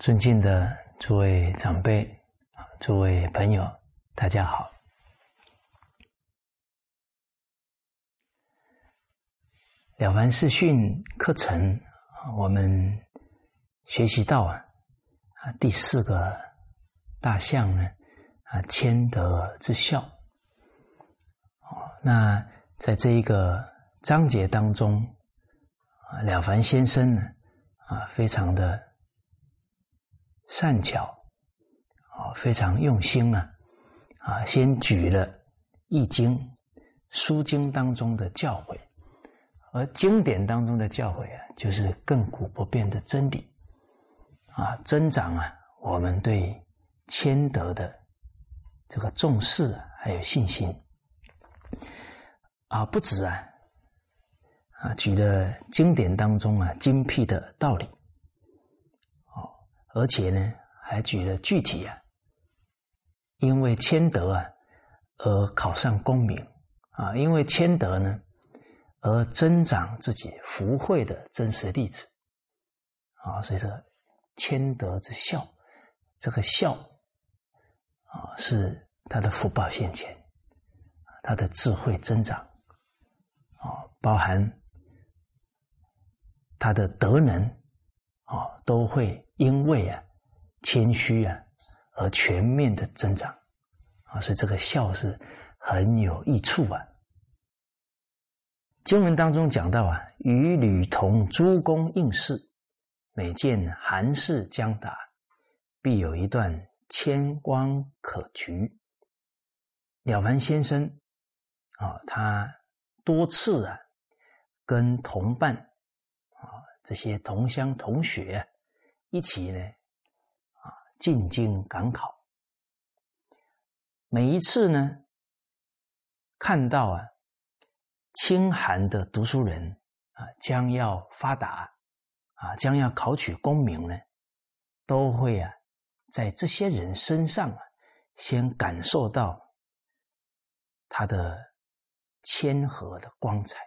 尊敬的诸位长辈、诸位朋友，大家好。了凡四训课程，我们学习到啊，啊第四个大项呢，啊谦德之孝。哦，那在这一个章节当中，啊了凡先生呢，啊非常的。善巧，啊，非常用心啊，啊，先举了《易经》书经当中的教诲，而经典当中的教诲啊，就是亘古不变的真理，啊，增长啊，我们对谦德的这个重视还有信心，啊，不止啊，啊，举了经典当中啊精辟的道理。而且呢，还举了具体啊，因为谦德啊而考上功名啊，因为谦德呢而增长自己福慧的真实例子啊，所以说谦德之孝，这个孝啊是他的福报现前，他的智慧增长啊，包含他的德能啊，都会。因为啊，谦虚啊，而全面的增长啊，所以这个孝是很有益处啊。经文当中讲到啊，与吕同诸公应试，每见寒士将达，必有一段谦光可掬。了凡先生啊，他多次啊，跟同伴啊，这些同乡同学。一起呢，啊，进京赶考。每一次呢，看到啊，清寒的读书人啊，将要发达，啊，将要考取功名呢，都会啊，在这些人身上啊，先感受到他的谦和的光彩，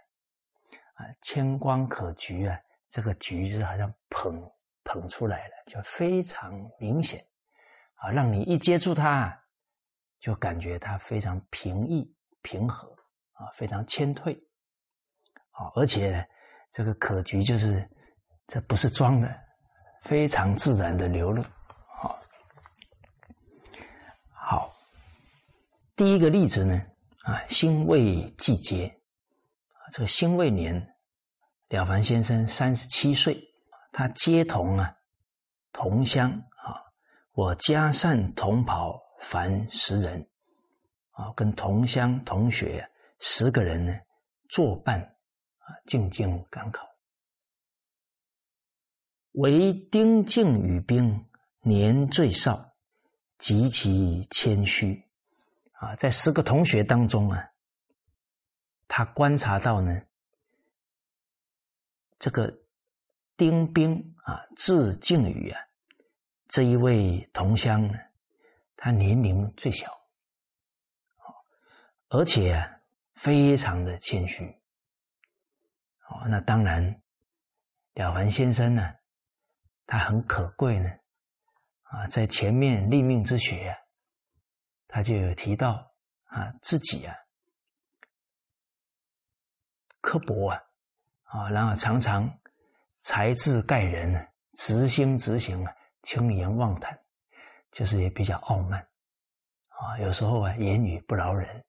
啊，谦光可掬啊，这个掬是好像捧。捧出来了，就非常明显啊！让你一接触它，就感觉它非常平易、平和啊，非常谦退啊！而且这个可局就是这不是装的，非常自然的流露啊。好，第一个例子呢啊，辛未季节，这个辛未年，了凡先生三十七岁。他皆同啊，同乡啊，我家善同袍凡十人啊，跟同乡同学十个人呢作伴啊，进京赶考。唯丁敬与兵年最少，极其谦虚啊，在十个同学当中啊，他观察到呢，这个。丁兵啊，字靖宇啊，这一位同乡呢，他年龄最小，而且非常的谦虚。哦，那当然，了凡先生呢，他很可贵呢，啊，在前面立命之学，他就有提到啊，自己啊，刻薄啊，啊，然后常常。才智盖人呢，直心执行啊，轻言妄谈，就是也比较傲慢啊。有时候啊，言语不饶人。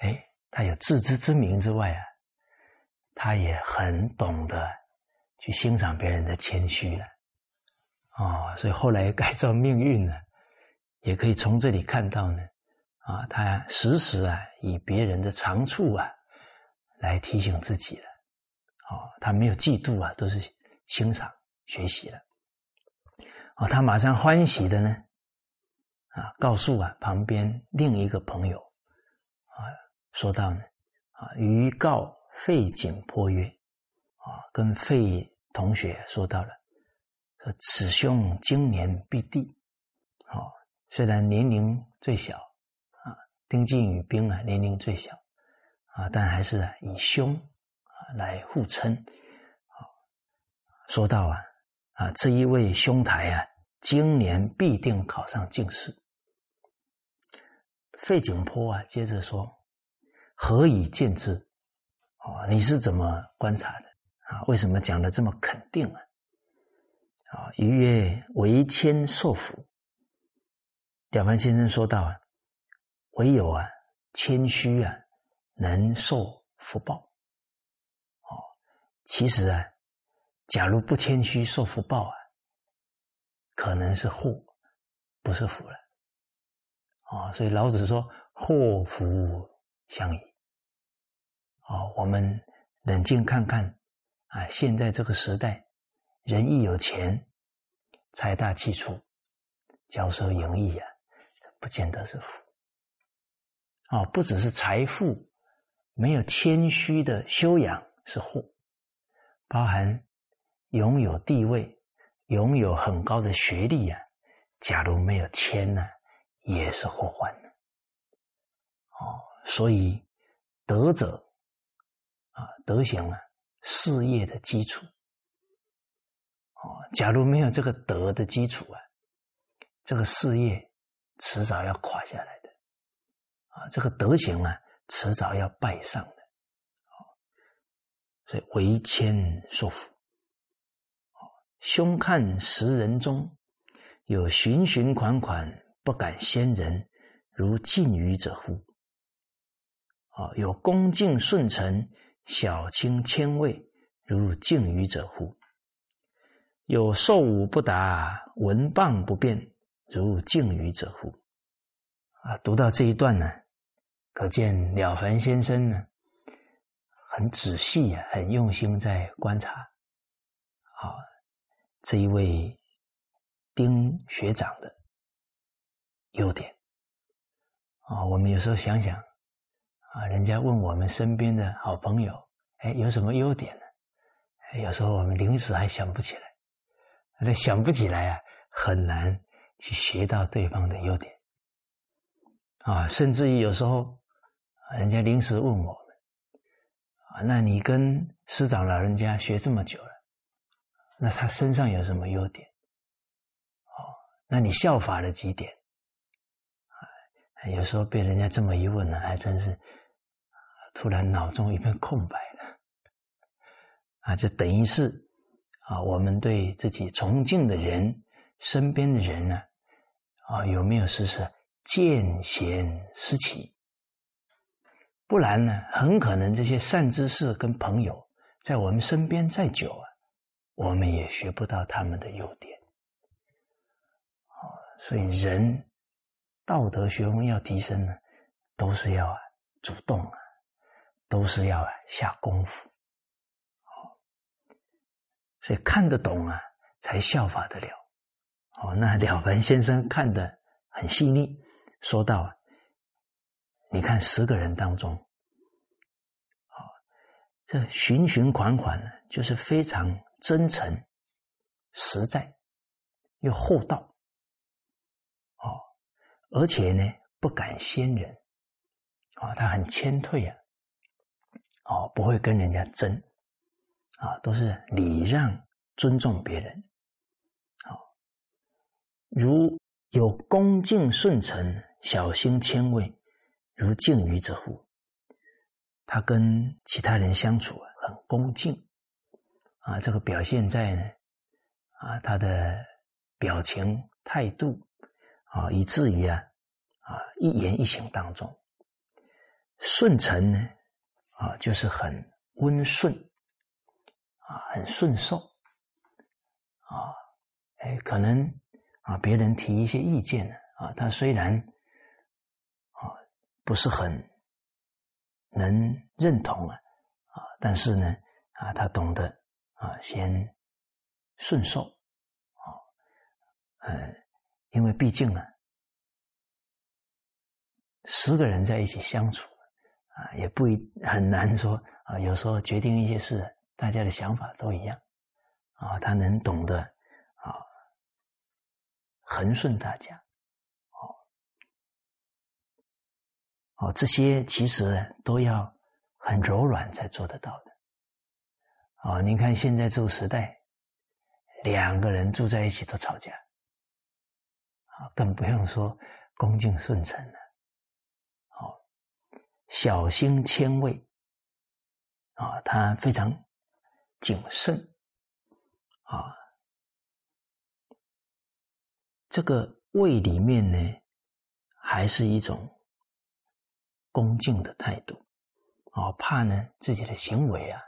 哎，他有自知之明之外啊，他也很懂得去欣赏别人的谦虚了啊。所以后来改造命运呢，也可以从这里看到呢啊，他时时啊以别人的长处啊来提醒自己了。哦，他没有嫉妒啊，都是欣赏学习了。哦，他马上欢喜的呢，啊，告诉啊旁边另一个朋友，啊，说到呢，啊，于告费景颇曰，啊，跟费同学说到了，说此兄今年必第，哦，虽然年龄最小，啊，丁敬与兵啊年龄最小，啊，但还是以兄。来互称，啊，说到啊，啊，这一位兄台啊，今年必定考上进士。费景坡啊，接着说：“何以见之？哦，你是怎么观察的啊？为什么讲的这么肯定啊？”啊，余曰：“为谦受福。”了凡先生说道啊：“唯有啊，谦虚啊，能受福报。其实啊，假如不谦虚受福报啊，可能是祸，不是福了。”啊，所以老子说祸福相依。啊，我们冷静看看啊，现在这个时代，人一有钱，财大气粗，骄奢淫逸啊，这不见得是福。啊，不只是财富，没有谦虚的修养是祸，包含拥有地位、拥有很高的学历啊，假如没有谦呢？也是祸患的，哦，所以德者啊，德行啊，事业的基础，哦，假如没有这个德的基础啊，这个事业迟早要垮下来的，啊，这个德行啊，迟早要败上，所以为谦受福，哦，凶看十人中有循循款款。不敢先人如近于者乎？啊，有恭敬顺承、小轻谦畏如敬于者乎？有受武不达、文谤不变如敬于者乎？啊，读到这一段呢，可见了凡先生呢很仔细啊，很用心在观察。啊，这一位丁学长的。优点啊，我们有时候想想啊，人家问我们身边的好朋友，哎，有什么优点呢？有时候我们临时还想不起来，那想不起来啊，很难去学到对方的优点啊。甚至于有时候，人家临时问我啊，那你跟师长老人家学这么久了，那他身上有什么优点？哦，那你效法了几点？有时候被人家这么一问呢，还真是突然脑中一片空白了啊！这等于是啊，我们对自己崇敬的人、身边的人呢，啊，有没有时时见贤思齐？不然呢，很可能这些善知识跟朋友在我们身边再久啊，我们也学不到他们的优点啊。所以人。道德学问要提升呢，都是要啊主动啊，都是要啊下功夫，好，所以看得懂啊，才效法得了。哦，那了凡先生看得很细腻，说到，你看十个人当中，啊，这循循款款呢，就是非常真诚、实在又厚道。而且呢，不敢先人，啊，他很谦退啊，哦，不会跟人家争，啊，都是礼让、尊重别人，好，如有恭敬顺承、小心谦畏，如敬于者乎？他跟其他人相处啊，很恭敬，啊，这个表现在呢，啊，他的表情态度。啊，以至于啊，啊一言一行当中，顺承呢，啊就是很温顺，啊很顺受，啊，哎可能啊别人提一些意见呢，啊他虽然不是很能认同啊，啊但是呢啊他懂得啊先顺受，啊呃。因为毕竟呢，十个人在一起相处啊，也不一很难说啊。有时候决定一些事，大家的想法都一样啊。他能懂得啊，恒顺大家，哦，这些其实都要很柔软才做得到的。哦，您看现在这个时代，两个人住在一起都吵架。啊，更不用说恭敬顺承了。好，小心谦畏，啊，他非常谨慎，啊，这个畏里面呢，还是一种恭敬的态度，啊，怕呢自己的行为啊，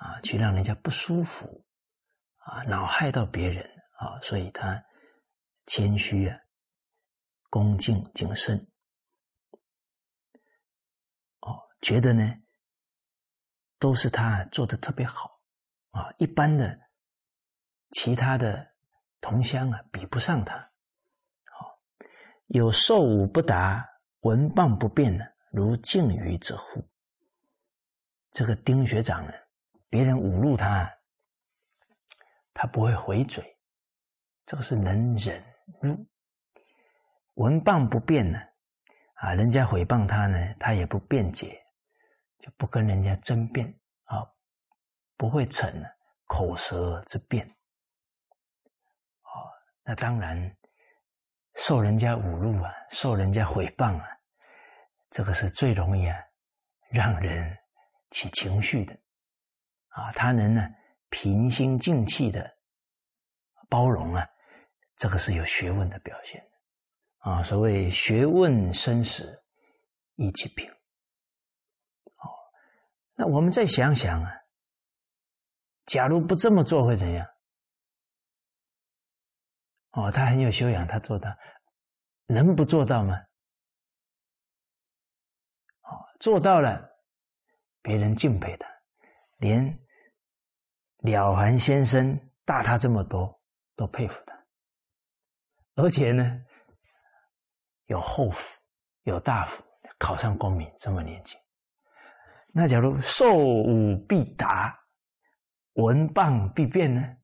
啊，去让人家不舒服，啊，恼害到别人。啊，所以他谦虚啊，恭敬谨慎，哦，觉得呢都是他做的特别好啊，一般的其他的同乡啊比不上他。好，有受武不达，文棒不变呢，如敬语者乎？这个丁学长呢，别人侮辱他，他不会回嘴。这个是能忍辱，文棒不变呢？啊，人家诽谤他呢，他也不辩解，就不跟人家争辩啊，不会逞口舌之辩。哦，那当然，受人家侮辱啊，受人家诽谤啊，这个是最容易啊，让人起情绪的。啊，他能呢平心静气的包容啊。这个是有学问的表现，啊，所谓学问生死一起平。哦，那我们再想想啊，假如不这么做会怎样？哦，他很有修养，他做到，能不做到吗？做到了，别人敬佩他，连了凡先生大他这么多都佩服他。而且呢，有后福，有大福，考上功名，这么年轻。那假如受武必达，文棒必变呢？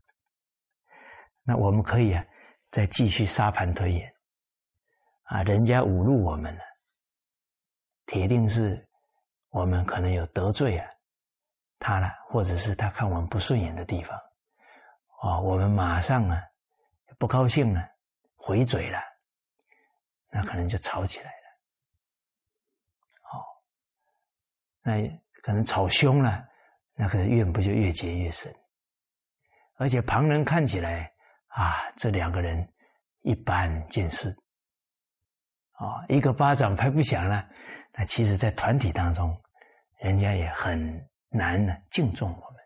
那我们可以啊，再继续沙盘推演。啊，人家侮辱我们了，铁定是我们可能有得罪啊他了，或者是他看我们不顺眼的地方。哦，我们马上啊。不高兴了，回嘴了，那可能就吵起来了。哦，那可能吵凶了，那个怨不就越结越深？而且旁人看起来啊，这两个人一般见识，啊，一个巴掌拍不响了，那其实，在团体当中，人家也很难呢敬重我们。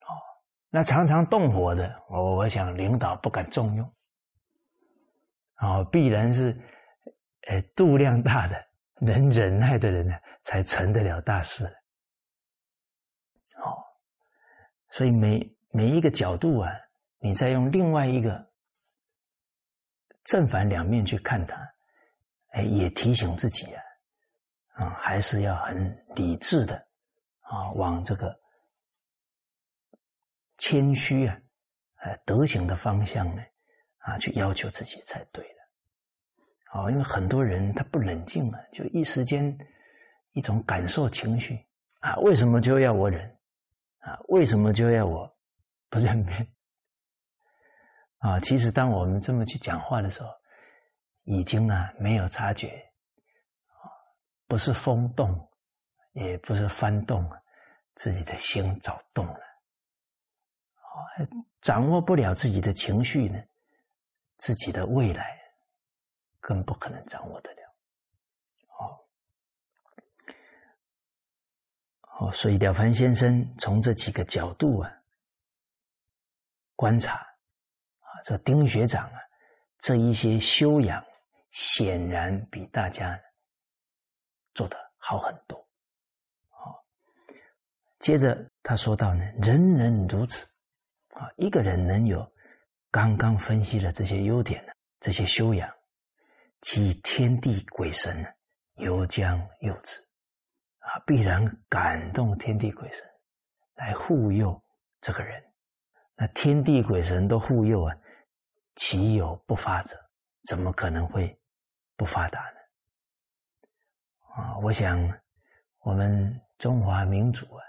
哦那常常动火的，我我想领导不敢重用，哦，必然是，呃，度量大的、能忍耐的人呢，才成得了大事。哦，所以每每一个角度啊，你再用另外一个正反两面去看它，哎，也提醒自己啊，啊，还是要很理智的啊，往这个。谦虚啊，呃，德行的方向呢，啊，去要求自己才对的。哦，因为很多人他不冷静啊，就一时间一种感受情绪啊，为什么就要我忍啊？为什么就要我不认命啊？其实当我们这么去讲话的时候，已经啊没有察觉啊，不是风动，也不是翻动，自己的心早动了。掌握不了自己的情绪呢，自己的未来更不可能掌握得了。哦，哦，所以了凡先生从这几个角度啊观察，这丁学长啊这一些修养显然比大家做的好很多。好，接着他说到呢，人人如此。啊，一个人能有刚刚分析的这些优点呢，这些修养，其天地鬼神呢犹将佑之，啊，必然感动天地鬼神来护佑这个人。那天地鬼神都护佑啊，岂有不发者？怎么可能会不发达呢？啊，我想我们中华民族啊。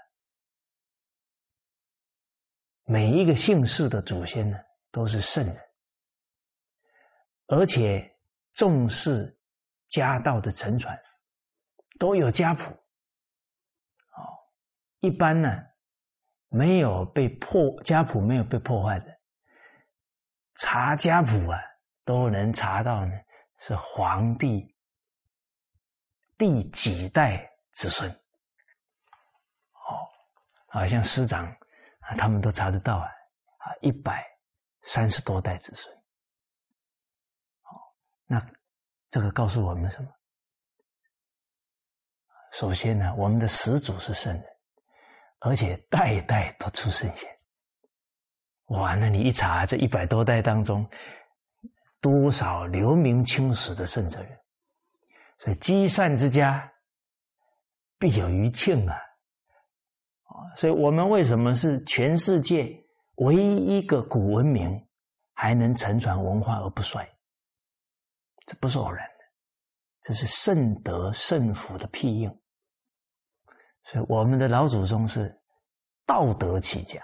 每一个姓氏的祖先呢，都是圣人而且重视家道的承传，都有家谱。哦，一般呢，没有被破家谱没有被破坏的，查家谱啊，都能查到呢是皇帝第几代子孙。哦，好像师长啊，他们都查得到啊，啊，一百三十多代子孙。那这个告诉我们什么？首先呢，我们的始祖是圣人，而且代代都出圣贤。哇，那你一查，这一百多代当中，多少留名青史的圣哲人？所以积善之家，必有余庆啊！啊，所以我们为什么是全世界唯一一个古文明还能承传文化而不衰？这不是偶然的，这是圣德圣福的庇应。所以我们的老祖宗是道德起家，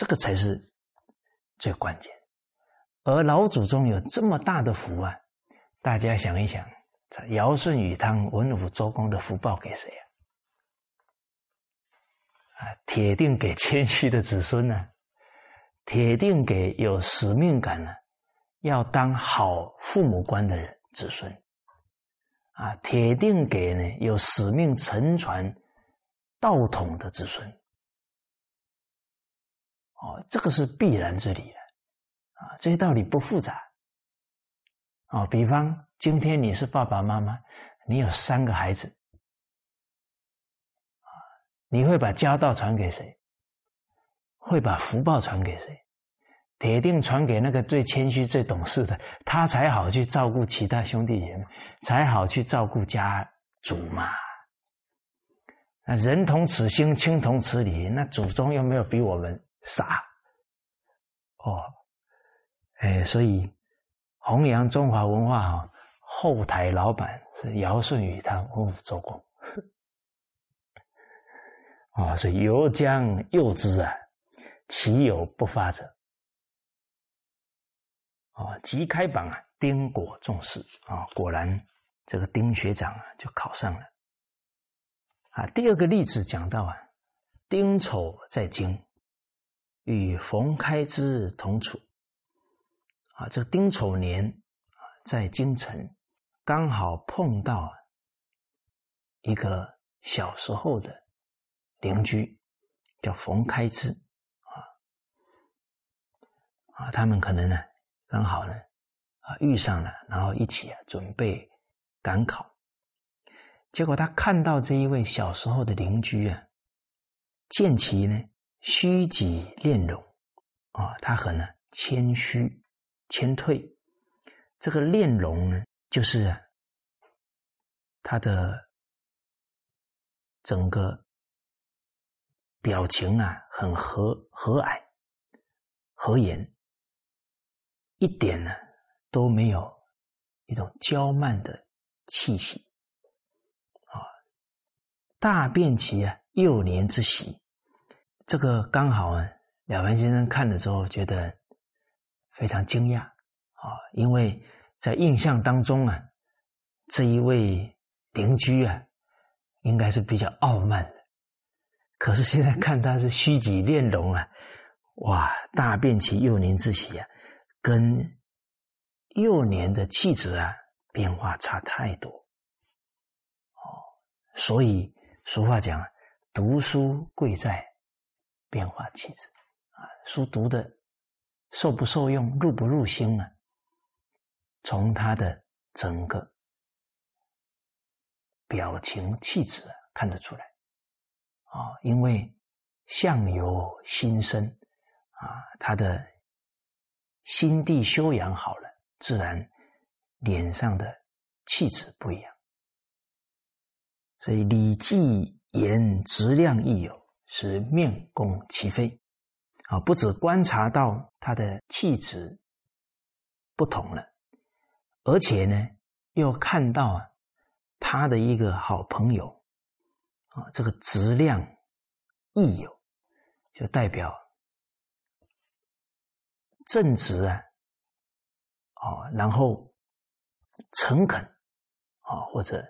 这个才是最关键。而老祖宗有这么大的福啊，大家想一想，尧舜禹汤文武周公的福报给谁啊？啊，铁定给谦虚的子孙呢，铁定给有使命感呢。要当好父母官的人子孙，啊，铁定给呢有使命承传道统的子孙，哦，这个是必然之理的啊，这些道理不复杂，哦，比方今天你是爸爸妈妈，你有三个孩子，啊，你会把家道传给谁？会把福报传给谁？铁定传给那个最谦虚、最懂事的，他才好去照顾其他兄弟姐妹，才好去照顾家族嘛。那人同此心，亲同此理，那祖宗又没有比我们傻哦。哎，所以弘扬中华文化哈，后台老板是尧舜禹汤文武周公啊，所以犹将幼之啊，岂有不发者？啊，即开榜啊，丁果重视啊，果然这个丁学长啊就考上了。啊，第二个例子讲到啊，丁丑在京，与冯开之同处。啊，这个丁丑年啊，在京城刚好碰到一个小时候的邻居，叫冯开之啊啊，他们可能呢。刚好呢，啊遇上了，然后一起啊准备赶考，结果他看到这一位小时候的邻居啊，见其呢虚己练容，啊他很呢谦虚谦退，这个练容呢就是他的整个表情啊很和和蔼和颜。一点呢都没有一种娇慢的气息啊！大便其啊幼年之喜，这个刚好啊，了凡先生看了之后觉得非常惊讶啊，因为在印象当中啊，这一位邻居啊，应该是比较傲慢的，可是现在看他是虚己练容啊，哇！大便其幼年之喜啊！跟幼年的气质啊变化差太多，哦，所以俗话讲，读书贵在变化气质啊，书读的受不受用、入不入心啊，从他的整个表情气质看得出来啊，因为相由心生啊，他的。心地修养好了，自然脸上的气质不一样。所以《礼记》言质量亦有，是面公齐飞啊！不止观察到他的气质不同了，而且呢，又看到啊他的一个好朋友啊，这个质量益友，就代表。正直啊，啊，然后诚恳啊，或者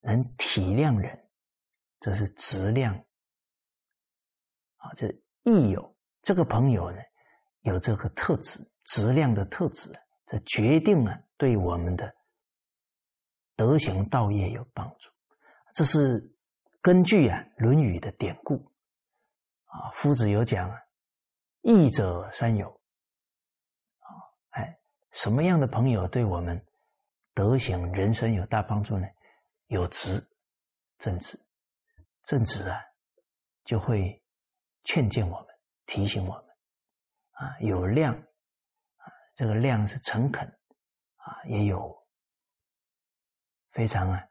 能体谅人，这是质量啊，这益友这个朋友呢，有这个特质，质量的特质，这决定了对我们的德行道业有帮助。这是根据啊《论语》的典故啊，夫子有讲啊，义者三友。哎什么样的朋友对我们德行、人生有大帮助呢？有直、正直、正直啊，就会劝谏我们、提醒我们啊；有量啊，这个量是诚恳啊，也有非常啊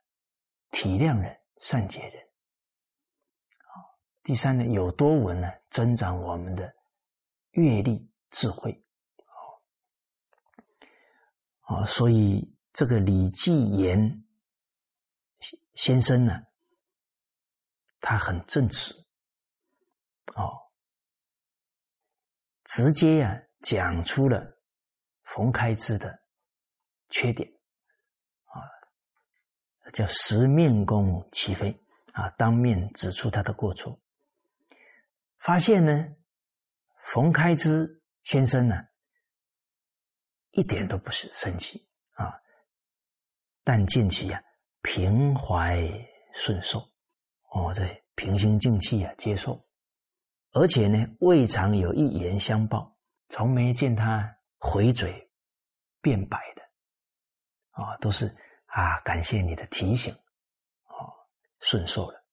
体谅人、善解人啊。第三呢，有多闻呢，增长我们的阅历、智慧。好啊，所以这个李继言先生呢，他很正直，哦，直接呀讲出了冯开之的缺点，啊，叫十面攻其非啊，当面指出他的过错，发现呢，冯开之先生呢。一点都不是生气啊，但见其呀平怀顺受，哦，这平心静气啊接受，而且呢未尝有一言相报，从没见他回嘴辩白的，啊，都是啊感谢你的提醒，哦，顺受了。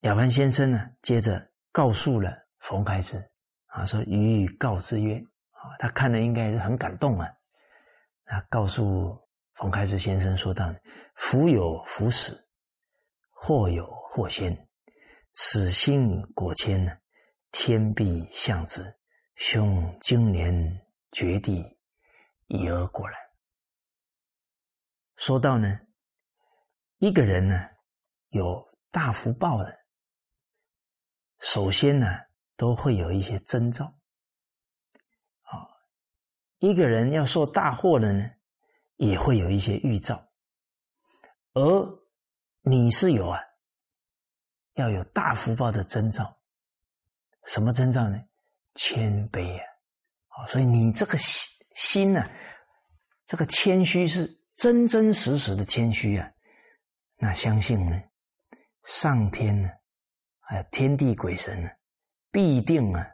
了凡先生呢，接着告诉了冯开之。啊，说予以告之曰：啊，他看了应该是很感动啊。他告诉冯开之先生说道：福有福死，祸有祸先，此心果谦呢，天必向之。兄今年绝地，已而果然。说到呢，一个人呢有大福报的，首先呢。都会有一些征兆，啊，一个人要受大祸了呢，也会有一些预兆，而你是有啊，要有大福报的征兆，什么征兆呢？谦卑啊，啊，所以你这个心心呢，这个谦虚是真真实实的谦虚啊，那相信呢，上天呢，还有天地鬼神呢。必定啊，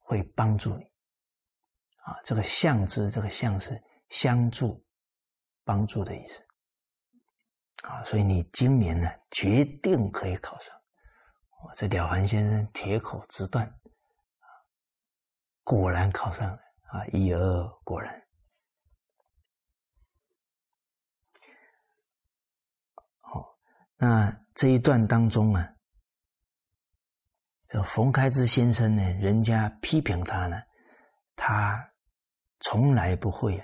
会帮助你啊！这个“相”之，这个“相”是相助、帮助的意思啊！所以你今年呢，决定可以考上。我这了凡先生铁口直断啊，果然考上了啊！一而果然。好，那这一段当中啊。这冯开之先生呢，人家批评他呢，他从来不会，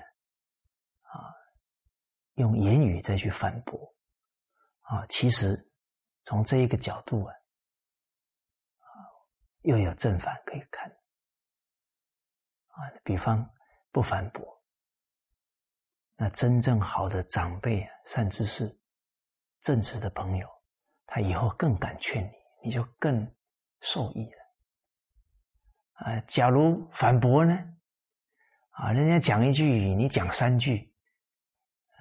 啊，用言语再去反驳，啊，其实从这一个角度啊，啊，又有正反可以看，啊，比方不反驳，那真正好的长辈啊，善知识、正直的朋友，他以后更敢劝你，你就更。受益了啊！假如反驳呢？啊，人家讲一句，你讲三句，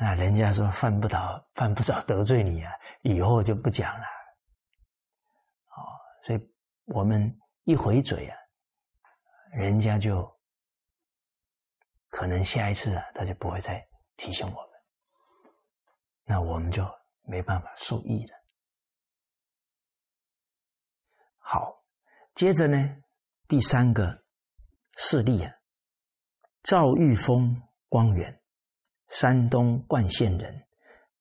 那人家说犯不着，犯不着得罪你啊，以后就不讲了。啊，所以我们一回嘴啊，人家就可能下一次啊，他就不会再提醒我们，那我们就没办法受益了。好，接着呢，第三个事例啊，赵玉峰光远，山东冠县人，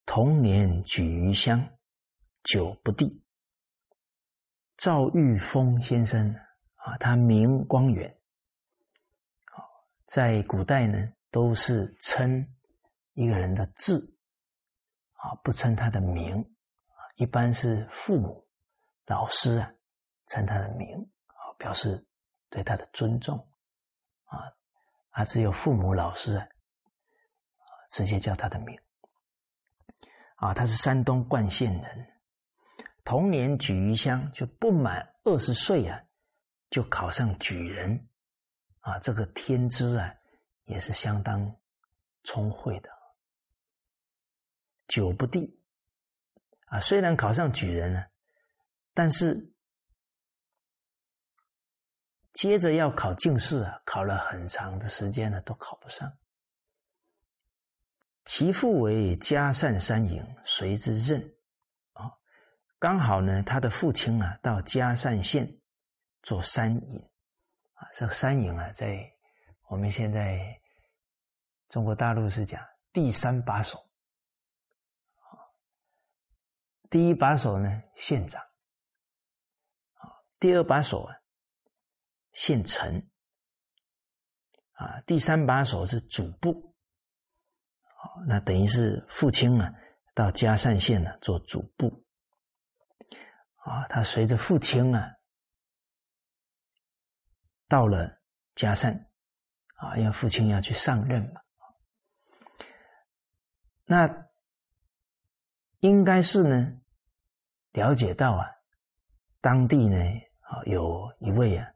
童年举于乡，久不第。赵玉峰先生啊，他名光远，好，在古代呢，都是称一个人的字啊，不称他的名，一般是父母、老师啊。称他的名啊，表示对他的尊重啊，啊，只有父母老师啊，直接叫他的名啊。他是山东冠县人，童年举于乡，就不满二十岁啊，就考上举人啊。这个天资啊，也是相当聪慧的。九不第啊，虽然考上举人了，但是。接着要考进士啊，考了很长的时间呢，都考不上。其父为嘉善山营，随之任。啊，刚好呢，他的父亲啊，到嘉善县做山尹。啊，这个山尹啊，在我们现在中国大陆是讲第三把手。第一把手呢，县长。啊，第二把手啊。县城啊，第三把手是主簿，那等于是父亲呢到嘉善县呢做主簿，啊，他随着父亲呢到了嘉善，啊，因为父亲要去上任嘛，那应该是呢了解到啊，当地呢啊有一位啊。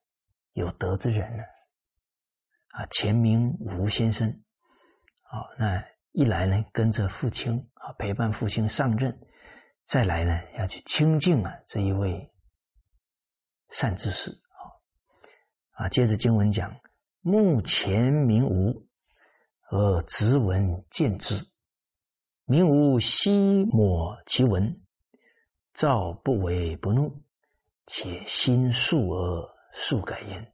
有德之人呢，啊，前名吴先生，啊，那一来呢，跟着父亲啊，陪伴父亲上任；再来呢，要去亲近啊这一位善知识，啊，啊，接着经文讲，目前名无，而直闻见之，名无悉抹其文，照不为不怒，且心素而。速改焉，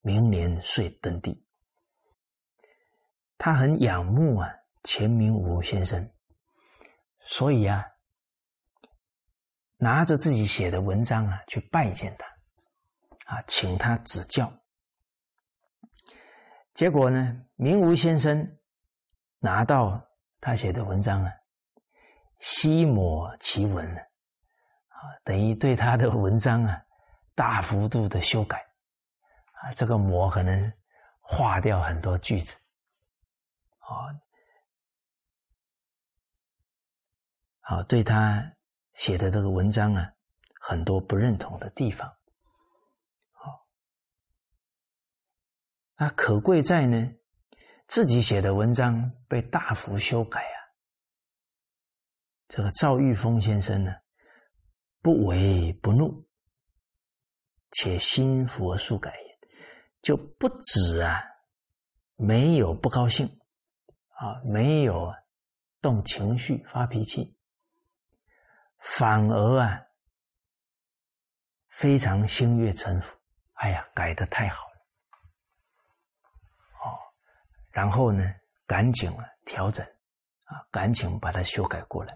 明年遂登第。他很仰慕啊，钱明武先生，所以啊，拿着自己写的文章啊，去拜见他，啊，请他指教。结果呢，明吴先生拿到他写的文章啊，悉抹其文啊，等于对他的文章啊。大幅度的修改啊，这个模可能划掉很多句子啊，好，对他写的这个文章啊，很多不认同的地方，好，那可贵在呢，自己写的文章被大幅修改啊，这个赵玉峰先生呢，不为不怒。且心佛速改也，就不止啊，没有不高兴啊，没有动情绪发脾气，反而啊，非常心悦诚服。哎呀，改的太好了！哦，然后呢，赶紧啊调整啊，赶紧把它修改过来。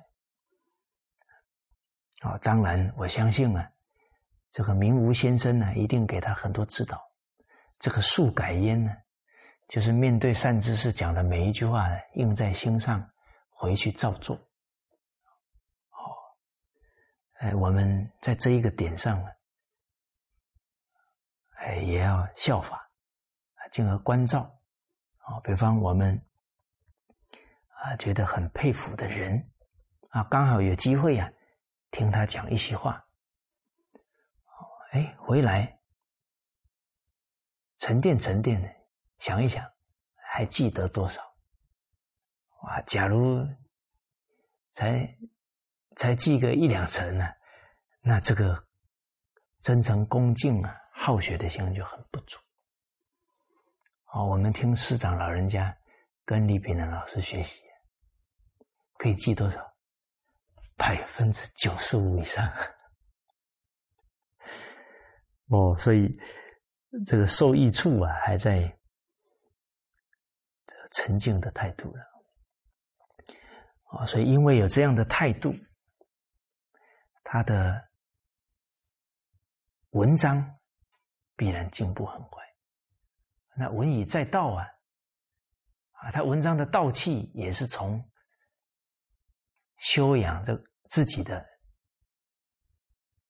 啊，当然我相信啊。这个明吴先生呢，一定给他很多指导。这个速改焉呢，就是面对善知识讲的每一句话呢，印在心上，回去照做。哎，我们在这一个点上呢，哎，也要效法，进而关照啊。比方我们啊，觉得很佩服的人啊，刚好有机会呀，听他讲一席话。哎，回来沉淀沉淀的，想一想，还记得多少？哇！假如才才记个一两成呢，那这个真诚恭敬啊、好学的心就很不足。好，我们听师长老人家跟李炳南老师学习，可以记多少？百分之九十五以上。哦，所以这个受益处啊，还在这沉静的态度了。啊，所以因为有这样的态度，他的文章必然进步很快。那文以载道啊，啊，他文章的道气也是从修养这自己的。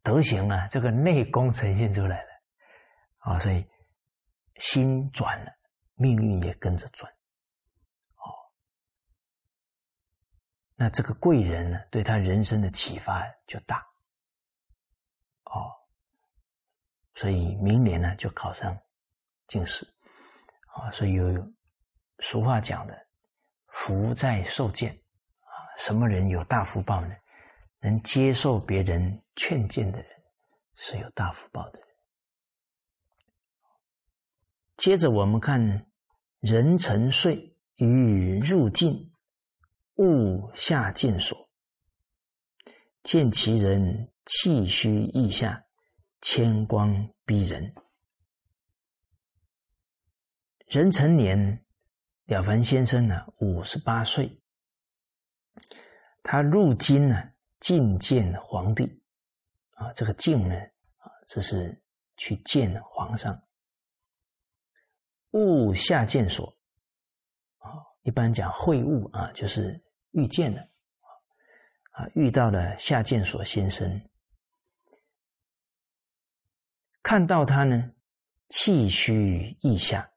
德行啊，这个内功呈现出来的啊，所以心转了，命运也跟着转。那这个贵人呢，对他人生的启发就大。哦，所以明年呢就考上进士。啊，所以有俗话讲的“福在受见”。啊，什么人有大福报呢？能接受别人劝谏的人是有大福报的人。接着我们看“人沉睡与入境，物下见所，见其人气虚意下，千光逼人。”人成年，了凡先生呢，五十八岁，他入京呢。觐见皇帝，啊，这个觐呢，啊，这是去见皇上。晤下见所，啊，一般讲会晤啊，就是遇见了，啊，遇到了夏建所先生，看到他呢，气虚意下，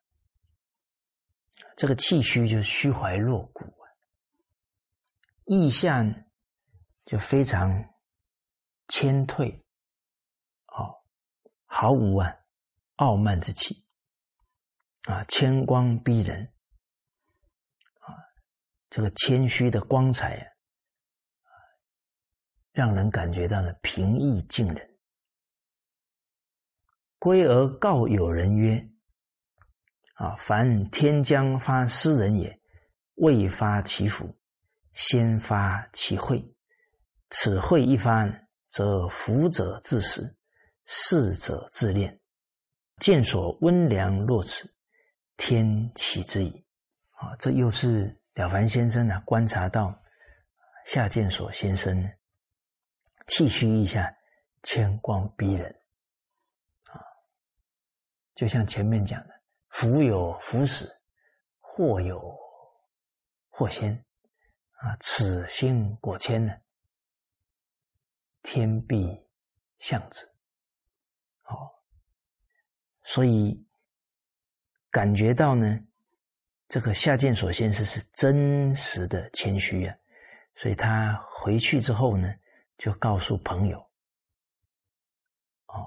这个气虚就是虚怀若谷啊，意下。就非常谦退，哦，毫无啊傲慢之气，啊，谦光逼人，这个谦虚的光彩啊，让人感觉到了平易近人。归而告友人曰：“啊，凡天将发斯人也，未发其福，先发其惠。”此惠一番，则福者自食，逝者自恋。见所温良若此，天启之矣。啊，这又是了凡先生呢，观察到夏见所先生气虚一下，谦光逼人。啊，就像前面讲的，福有福死，祸有祸先。啊，此心果谦呢？天必向之，哦，所以感觉到呢，这个夏建所先生是真实的谦虚啊，所以他回去之后呢，就告诉朋友，哦，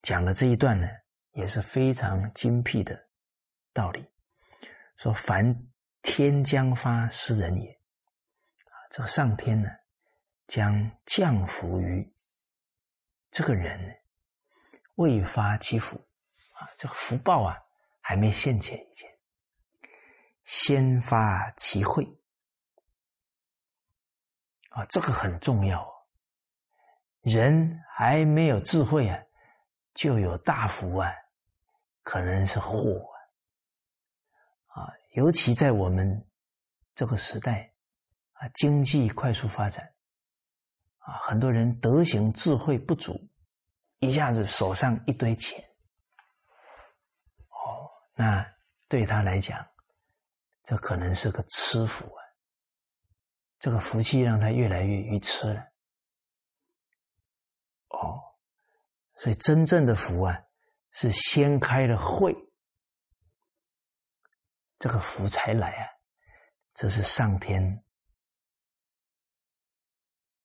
讲了这一段呢，也是非常精辟的道理，说凡天将发施人也，啊，这个上天呢。将降福于这个人，未发其福。啊，这个福报啊还没现前以前，先发其慧啊，这个很重要。人还没有智慧啊，就有大福啊，可能是祸啊。啊，尤其在我们这个时代啊，经济快速发展。啊，很多人德行智慧不足，一下子手上一堆钱，哦，那对他来讲，这可能是个吃福啊。这个福气让他越来越愚痴了。哦，所以真正的福啊，是先开了会，这个福才来啊。这是上天。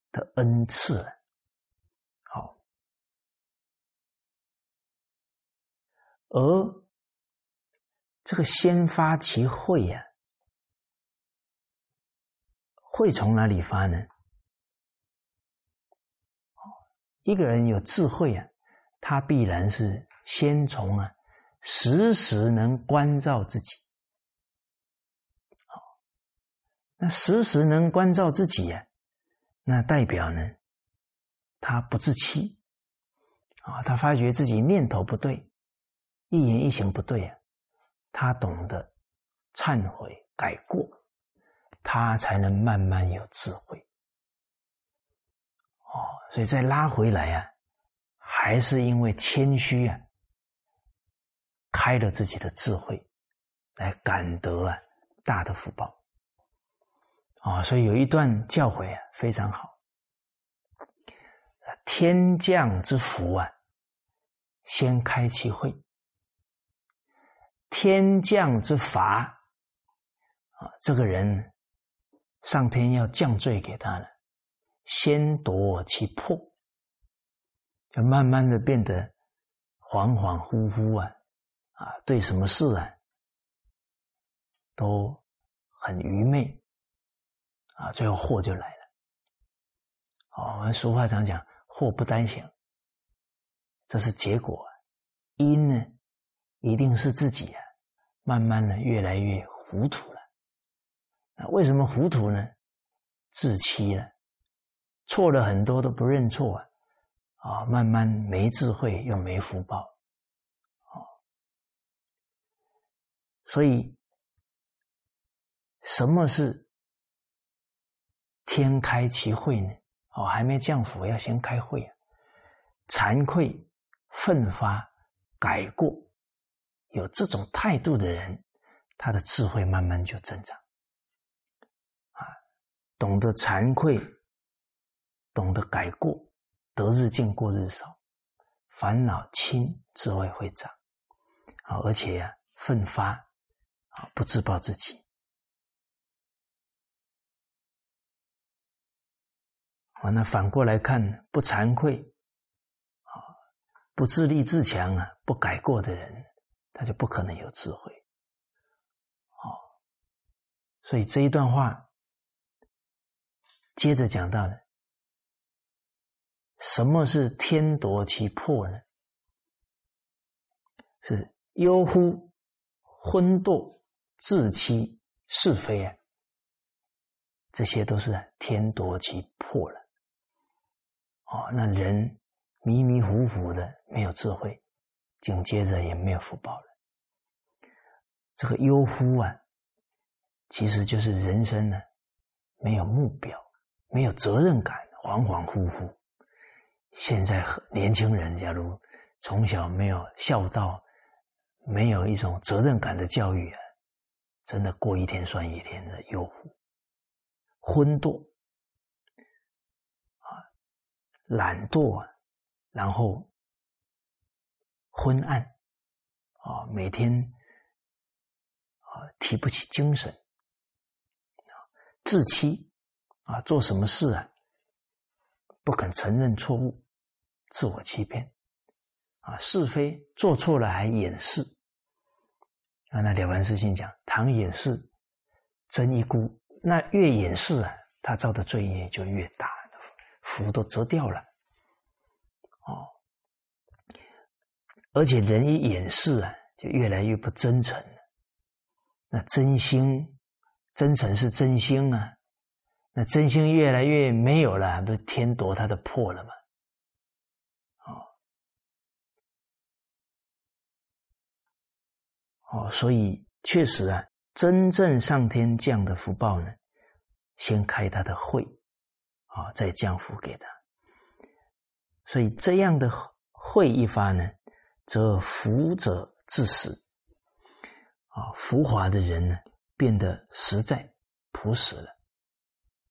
的恩赐，好，而这个先发其慧呀，会从哪里发呢？一个人有智慧啊，他必然是先从啊，时时能关照自己。那时时能关照自己呀。那代表呢，他不自欺啊，他发觉自己念头不对，一言一行不对啊，他懂得忏悔改过，他才能慢慢有智慧。哦，所以再拉回来啊，还是因为谦虚啊，开了自己的智慧，来感得啊大的福报。啊，所以有一段教诲啊，非常好。天降之福啊，先开其会。天降之罚啊，这个人上天要降罪给他了，先夺其魄，就慢慢的变得恍恍惚惚啊，啊，对什么事啊都很愚昧啊，最后祸就来了。哦，我们俗话常讲，祸不单行，这是结果，因呢，一定是自己啊。慢慢的，越来越糊涂。那为什么糊涂呢？自欺了，错了很多都不认错啊！啊，慢慢没智慧又没福报，哦，所以什么是天开其会呢？哦，还没降福，要先开会啊！惭愧、奋发、改过。有这种态度的人，他的智慧慢慢就增长。懂得惭愧，懂得改过，得日进，过日少，烦恼轻，智慧会长。啊，而且呀，奋发，啊，不自暴自弃。啊，那反过来看，不惭愧，啊，不自立自强啊，不改过的人。他就不可能有智慧，哦，所以这一段话接着讲到了，什么是天夺其魄呢？是忧乎昏惰、自欺、是非啊，这些都是天夺其魄了。哦，那人迷迷糊糊的，没有智慧，紧接着也没有福报了。这个忧乎啊，其实就是人生呢，没有目标，没有责任感，恍恍惚惚。现在年轻人，假如从小没有孝道，没有一种责任感的教育啊，真的过一天算一天的诱惑、昏惰啊，懒惰，然后昏暗啊，每天啊。提不起精神，啊，自欺，啊，做什么事啊，不肯承认错误，自我欺骗，啊，是非做错了还掩饰，啊，那了凡四训讲，唐掩饰，真一孤，那越掩饰啊，他造的罪业就越大，福都折掉了，哦，而且人一掩饰啊，就越来越不真诚。那真心、真诚是真心啊，那真心越来越没有了，不是天夺他的破了吗？哦，哦，所以确实啊，真正上天降的福报呢，先开他的会，啊，再降福给他。所以这样的会一发呢，则福者至死。啊，浮华的人呢，变得实在、朴实了，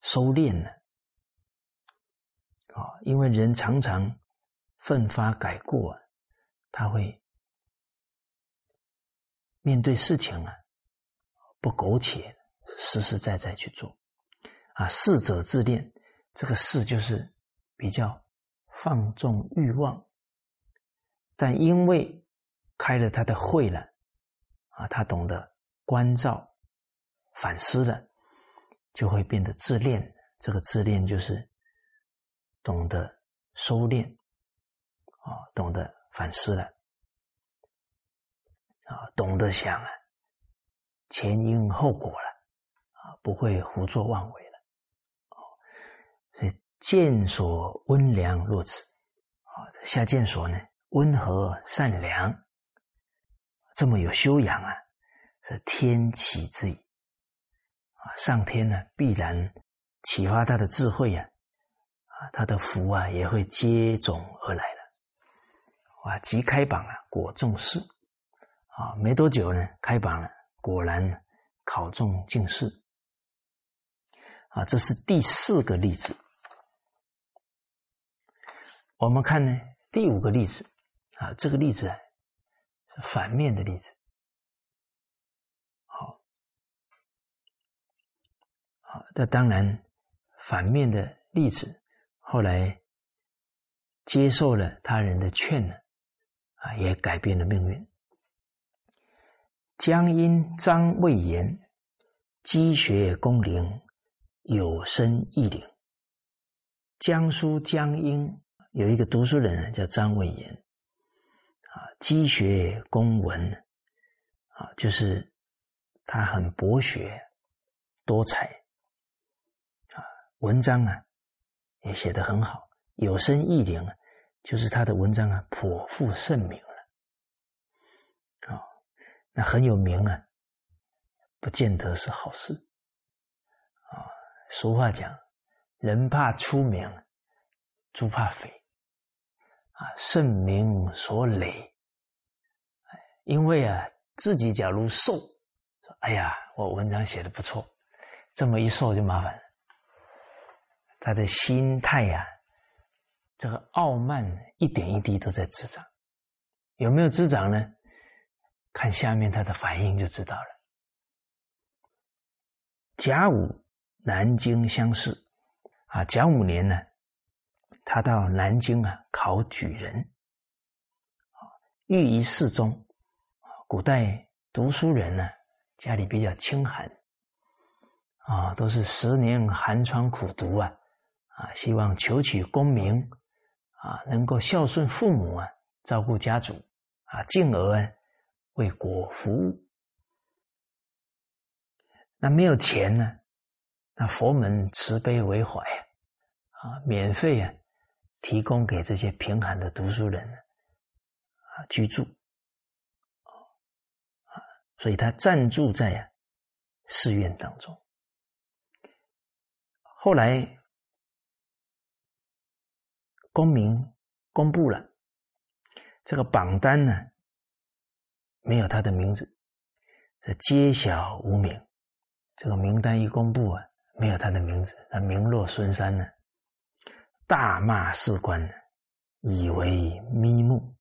收敛了。啊，因为人常常奋发改过，他会面对事情啊，不苟且，实实在在去做。啊，事者自恋，这个事就是比较放纵欲望，但因为开了他的会了。啊，他懂得关照、反思的，就会变得自恋。这个自恋就是懂得收敛，啊，懂得反思了，啊，懂得想啊，前因后果了，啊，不会胡作妄为了，哦，所以见所温良若此，啊，下见所呢，温和善良。这么有修养啊，是天启之意！上天呢必然启发他的智慧呀，啊，他的福啊也会接踵而来了。哇，即开榜啊，果中士啊，没多久呢，开榜了，果然考中进士啊！这是第四个例子。我们看呢，第五个例子啊，这个例子是。反面的例子啊，那当然反面的例子，后来接受了他人的劝呢，啊，也改变了命运。江阴张魏言，积学功名，有身义灵。江苏江阴有一个读书人叫张魏言，啊，积学公文，啊，就是他很博学多才，文章啊也写得很好，有声义灵，就是他的文章啊颇负盛名了，啊，那很有名啊，不见得是好事，啊，俗话讲。人怕出名，猪怕肥，啊，盛名所累。因为啊，自己假如瘦，说哎呀，我文章写的不错，这么一瘦就麻烦。他的心态呀，这个傲慢一点一滴都在滋长。有没有滋长呢？看下面他的反应就知道了。甲午，南京乡试。啊，甲午年呢，他到南京啊考举人，啊，寓于寺中。啊，古代读书人呢，家里比较清寒，啊，都是十年寒窗苦读啊，啊，希望求取功名，啊，能够孝顺父母啊，照顾家族，啊，进而为国服务。那没有钱呢？那佛门慈悲为怀啊，免费啊，提供给这些贫寒的读书人啊居住啊，所以他暂住在寺院当中。后来公民公布了这个榜单呢，没有他的名字，这揭晓无名。这个名单一公布啊。没有他的名字，那名落孙山呢？大骂士官，以为咪目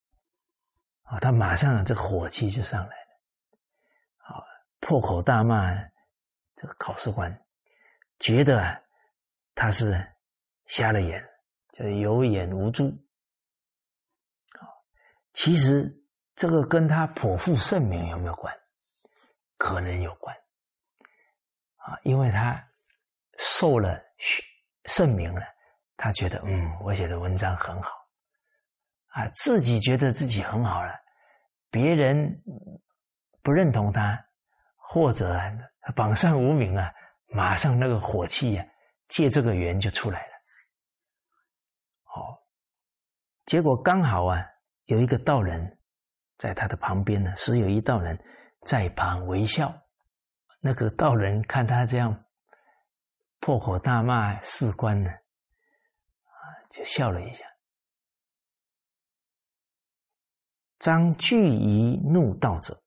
啊！他马上这火气就上来了，啊，破口大骂这个考试官，觉得啊他是瞎了眼，就有眼无珠啊！其实这个跟他颇负盛名有没有关？可能有关啊，因为他。受了盛名了，他觉得嗯，我写的文章很好，啊，自己觉得自己很好了，别人不认同他，或者榜上无名啊，马上那个火气呀，借这个缘就出来了。哦，结果刚好啊，有一个道人在他的旁边呢，时有一道人在旁微笑，那个道人看他这样。破口大骂士官呢，啊，就笑了一下。张巨仪怒道者，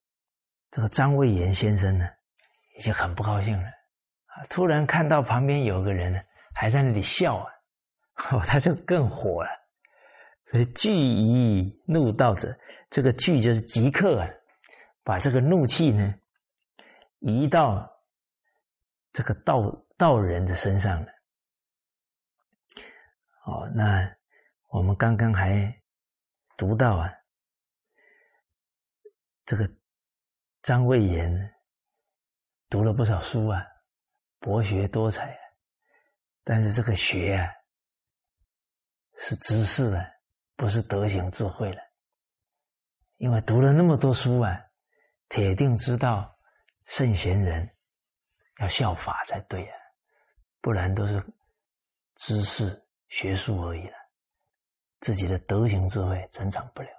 这个张魏延先生呢，已经很不高兴了啊！突然看到旁边有个人呢，还在那里笑啊，哦，他就更火了。所以聚以怒道者，这个聚就是即刻啊，把这个怒气呢，移到这个道。道人的身上了。哦，那我们刚刚还读到啊，这个张蔚言读了不少书啊，博学多才，但是这个学啊是知识啊，不是德行智慧了。因为读了那么多书啊，铁定知道圣贤人要效法才对啊。不然都是知识学术而已了，自己的德行智慧增长不了，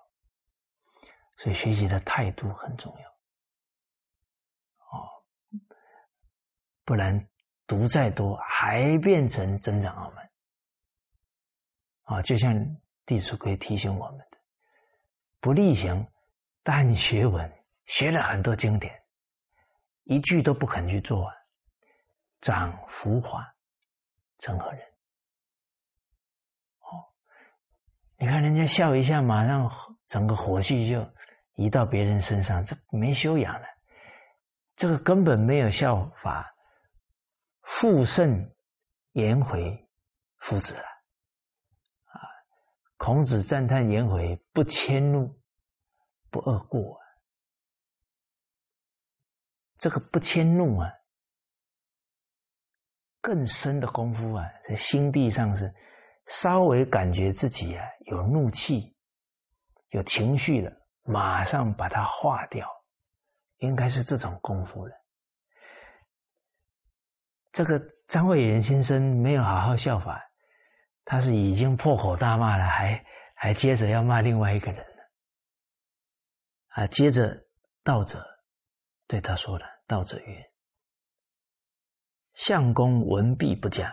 所以学习的态度很重要。哦，不然读再多还变成增长傲慢。啊，就像《弟子规》提醒我们的：不力行，但学文，学了很多经典，一句都不肯去做。长浮华，成何人？哦，你看人家笑一下，马上整个火气就移到别人身上，这没修养了。这个根本没有效法复甚颜回夫子了。孔子赞叹颜回不迁怒，不贰过。这个不迁怒啊，更深的功夫啊，在心地上是稍微感觉自己啊有怒气、有情绪了，马上把它化掉，应该是这种功夫了。这个张慧元先生没有好好效法，他是已经破口大骂了，还还接着要骂另外一个人呢。啊，接着道者对他说了：“道者曰，相公文笔不佳。”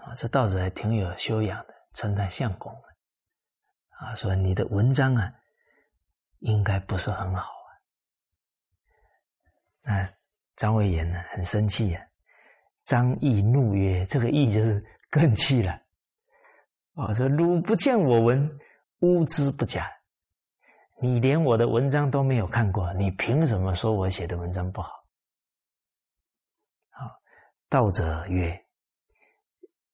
啊，这道者还挺有修养的，称赞相公啊，说你的文章啊，应该不是很好啊。那。张维言呢，很生气呀。张毅怒曰：“这个毅就是更气了。啊，说汝不见我文，乌之不假。你连我的文章都没有看过，你凭什么说我写的文章不好？”好，道者曰：“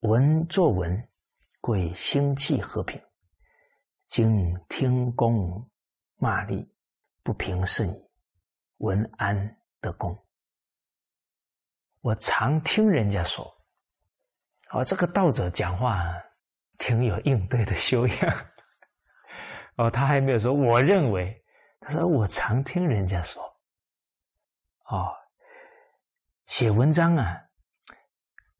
文作文，贵心气和平。今听公骂詈，不平甚矣。文安得公？”我常听人家说，哦，这个道者讲话挺有应对的修养。哦，他还没有说，我认为，他说我常听人家说，哦，写文章啊，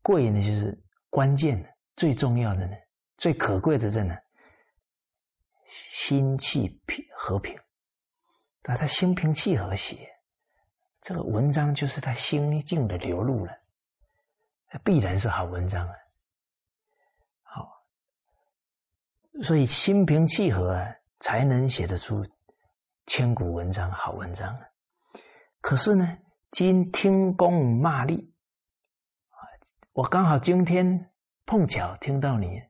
贵呢就是关键的、最重要的呢，最可贵的在哪？心气平和平，啊，他心平气和写。这个文章就是他心境的流露了，那必然是好文章啊。好，所以心平气和啊，才能写得出千古文章、好文章啊。可是呢，今听公骂詈啊，我刚好今天碰巧听到你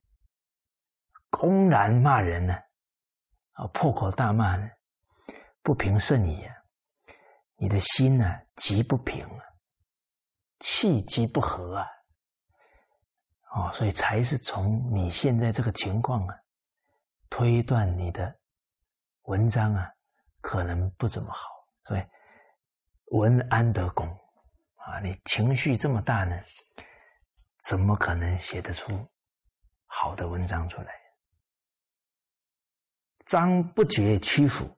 公然骂人呢，啊，破口大骂呢，不平甚矣啊。你的心呢，极不平啊，气机不和啊，哦，所以才是从你现在这个情况啊，推断你的文章啊，可能不怎么好。所以文安得公啊，你情绪这么大呢，怎么可能写得出好的文章出来？张不觉屈服，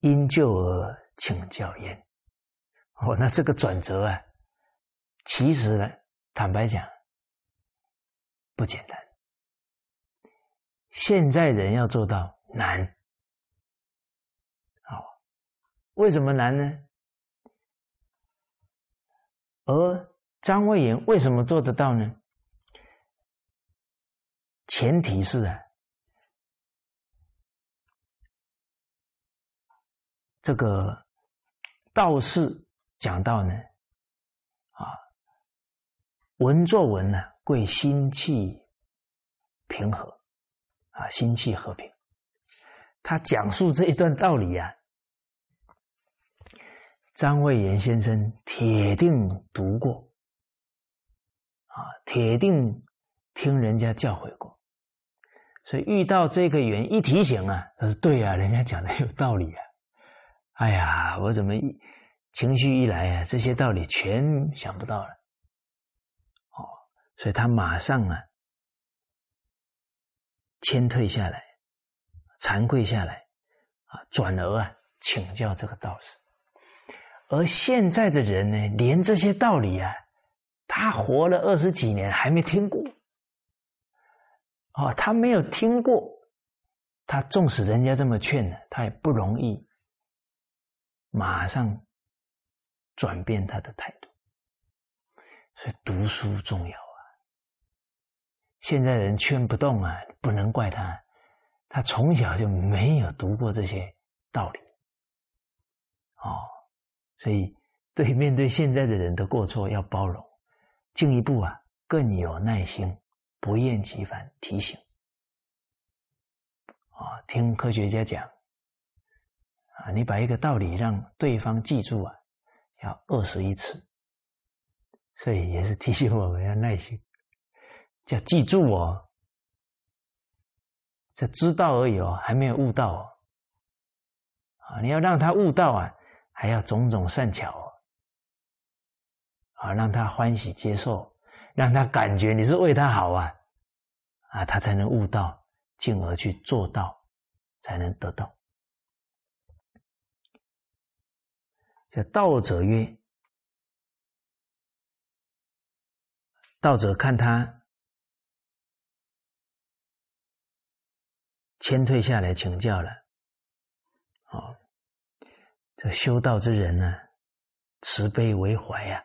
因救而。请教焉。哦，那这个转折啊，其实呢，坦白讲不简单。现在人要做到难，好，为什么难呢？而张卫炎为什么做得到呢？前提是啊。这个道士讲到呢，啊，文作文呢，贵心气平和，啊，心气和平。他讲述这一段道理啊，张卫岩先生铁定读过，啊，铁定听人家教诲过，所以遇到这个缘一提醒啊，他说：“对啊，人家讲的有道理啊。”哎呀，我怎么一情绪一来啊，这些道理全想不到了。哦，所以他马上啊，谦退下来，惭愧下来，啊，转而啊请教这个道士。而现在的人呢，连这些道理啊，他活了二十几年还没听过。哦，他没有听过，他纵使人家这么劝呢，他也不容易。马上转变他的态度，所以读书重要啊。现在人劝不动啊，不能怪他，他从小就没有读过这些道理，哦，所以对面对现在的人的过错要包容，进一步啊更有耐心，不厌其烦提醒，啊，听科学家讲。啊，你把一个道理让对方记住啊，要二十一次，所以也是提醒我们要耐心，叫记住哦，这知道而已哦，还没有悟到哦。啊，你要让他悟到啊，还要种种善巧哦，啊，让他欢喜接受，让他感觉你是为他好啊，啊，他才能悟到，进而去做到，才能得到。这道者曰。道者看他谦退下来请教了，哦，这修道之人呢，慈悲为怀呀，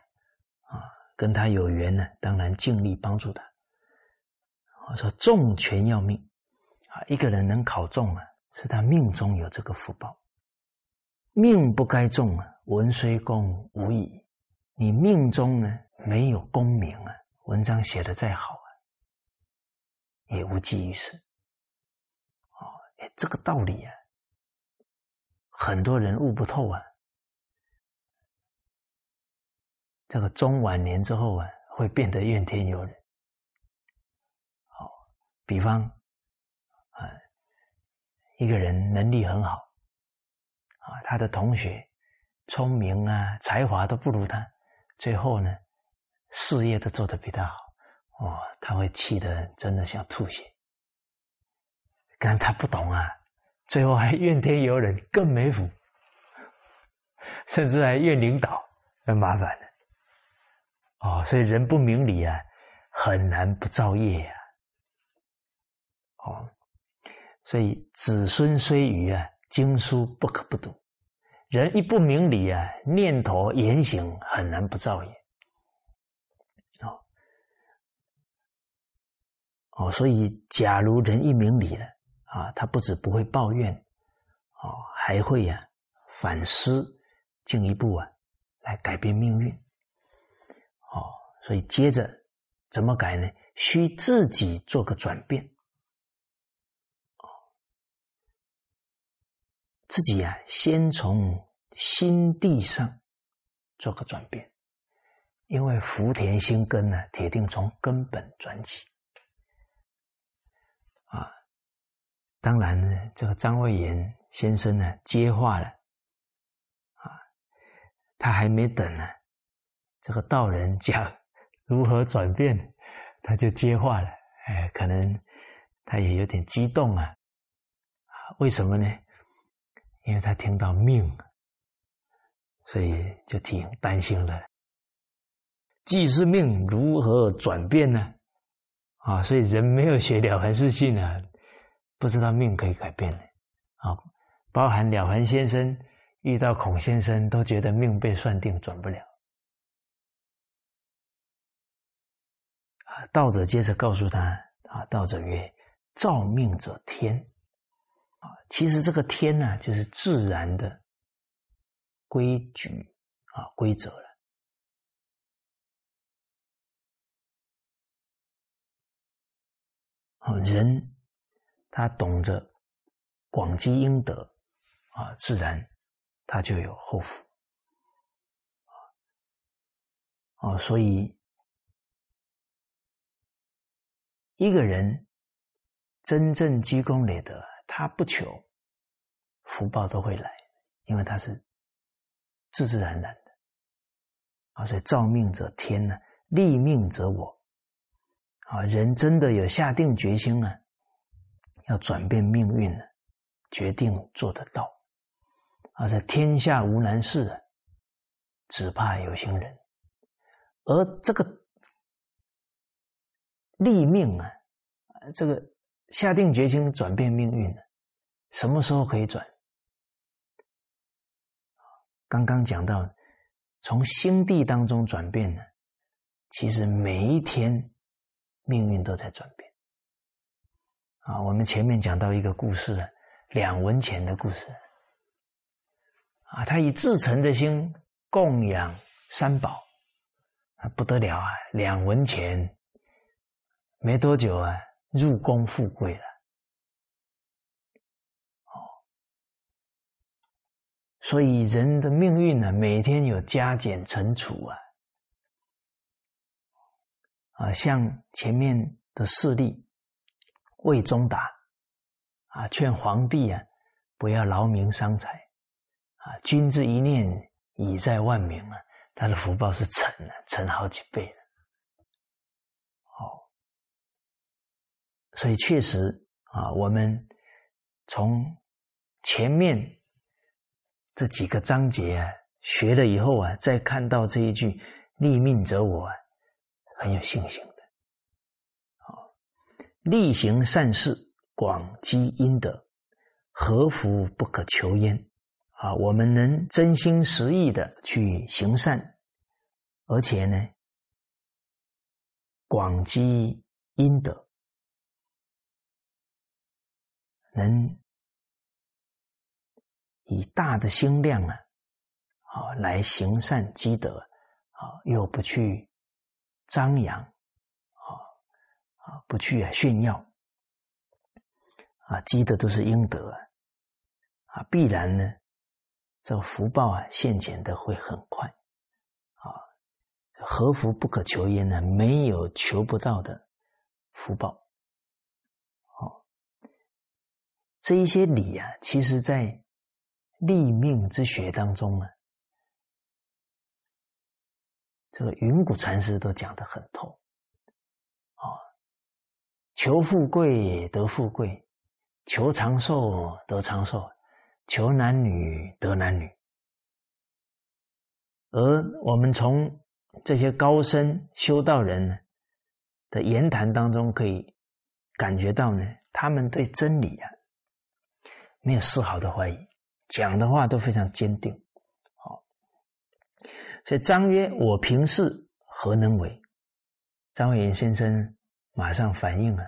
啊，跟他有缘呢，当然尽力帮助他。我说重权要命啊，一个人能考中啊，是他命中有这个福报。命不该中啊，文虽功无益，你命中呢没有功名啊。文章写的再好啊，也无济于事。哦，这个道理啊，很多人悟不透啊。这个中晚年之后啊，会变得怨天尤人。好，比方啊，一个人能力很好啊，他的同学聪明啊，才华都不如他，最后呢？事业都做得比他好，哦，他会气得真的想吐血。但他不懂啊，最后还怨天尤人，更没福，甚至还怨领导，很麻烦的。哦，所以人不明理啊，很难不造业呀。哦，所以子孙虽愚啊，经书不可不读。人一不明理啊，念头言行很难不造业。哦哦，所以假如人一明理了啊，他不止不会抱怨，哦，还会呀反思，进一步啊来改变命运。哦，所以接着怎么改呢？需自己做个转变。自己呀，先从心地上做个转变，因为福田心根呢，铁定从根本转起啊。当然呢，这个张慧妍先生呢接话了，啊，他还没等呢，这个道人讲如何转变，他就接话了。哎，可能他也有点激动啊，为什么呢？因为他听到命，所以就挺担心的。既是命，如何转变呢？啊，所以人没有学了凡四训啊。不知道命可以改变的啊，包含了凡先生遇到孔先生，都觉得命被算定，转不了。啊，道者接着告诉他啊，道者曰：“造命者天。”啊，其实这个天呢，就是自然的规矩啊，规则了。啊，人。他懂得广积阴德啊，自然他就有后福啊。所以一个人真正积功累德，他不求福报都会来，因为他是自自然然的啊。所以造命者天呢，立命者我啊。人真的有下定决心呢。要转变命运呢，决定做得到。而在天下无难事，只怕有心人。而这个立命啊，这个下定决心转变命运，什么时候可以转？刚刚讲到，从心地当中转变呢，其实每一天命运都在转变。啊，我们前面讲到一个故事，两文钱的故事。啊，他以至诚的心供养三宝，啊不得了啊！两文钱没多久啊，入宫富贵了。哦，所以人的命运呢，每天有加减乘除啊。啊，像前面的势力魏忠达啊，劝皇帝啊，不要劳民伤财啊，君之一念，已在万民啊，他的福报是成了，成好几倍所以确实啊，我们从前面这几个章节啊学了以后啊，再看到这一句“立命者我”，很有信心的。好，力行善事，广积阴德，何福不可求焉？啊，我们能真心实意的去行善，而且呢，广积阴德，能以大的心量啊，啊来行善积德，啊又不去张扬，啊啊不去啊炫耀，啊积的都是阴德啊，啊必然呢。这福报啊，现前的会很快，啊，何福不可求焉呢？没有求不到的福报，哦，这一些理啊，其实在立命之学当中啊，这个云谷禅师都讲得很透，啊，求富贵得富贵，求长寿得长寿。求男女得男女，而我们从这些高僧修道人的言谈当中，可以感觉到呢，他们对真理啊没有丝毫的怀疑，讲的话都非常坚定。好，所以张曰：“我平视何能为？”张伟岩先生马上反应了：“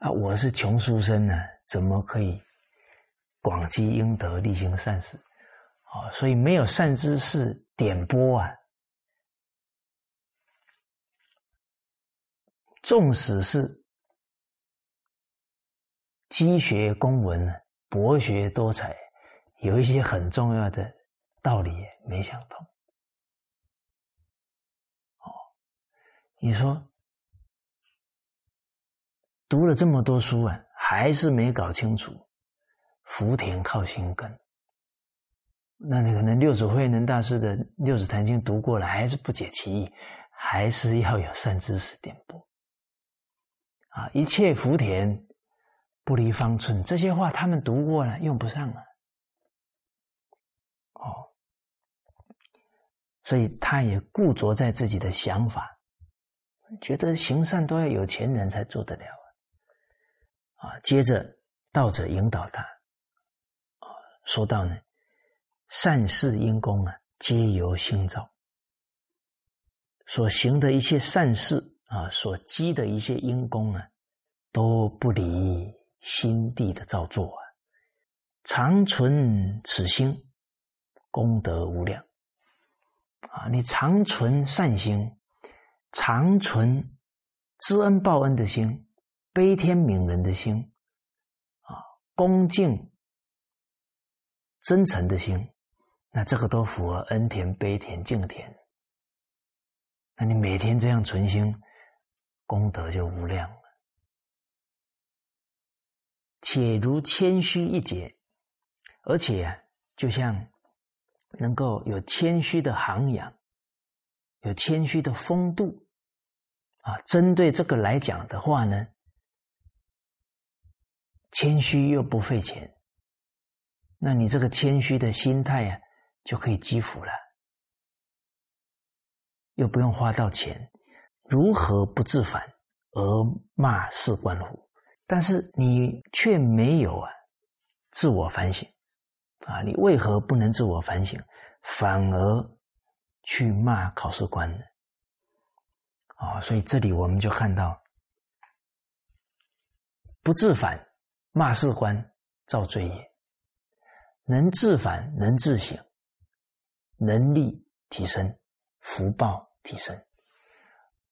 啊，我是穷书生呢，怎么可以？”广积阴德，力行善事，啊，所以没有善知识点拨啊，纵使是积学公文呢、博学多才，有一些很重要的道理没想通。哦，你说读了这么多书啊，还是没搞清楚。福田靠心根，那你可能六祖慧能大师的《六祖坛经》读过了，还是不解其意，还是要有善知识点拨。啊，一切福田不离方寸，这些话他们读过了，用不上了。哦，所以他也固着在自己的想法，觉得行善都要有钱人才做得了啊。接着道者引导他。说到呢，善事因功啊，皆由心造。所行的一些善事啊，所积的一些因功啊，都不离心地的造作啊。常存此心，功德无量啊！你常存善心，常存知恩报恩的心，悲天悯人的心啊，恭敬。真诚的心，那这个都符合恩田、悲田、敬田。那你每天这样存心，功德就无量。且如谦虚一节，而且啊就像能够有谦虚的涵养，有谦虚的风度啊。针对这个来讲的话呢，谦虚又不费钱。那你这个谦虚的心态呀，就可以积福了，又不用花到钱，如何不自反而骂世官乎？但是你却没有啊自我反省啊，你为何不能自我反省，反而去骂考试官呢？啊，所以这里我们就看到，不自反骂世官造罪业。能自反，能自省，能力提升，福报提升，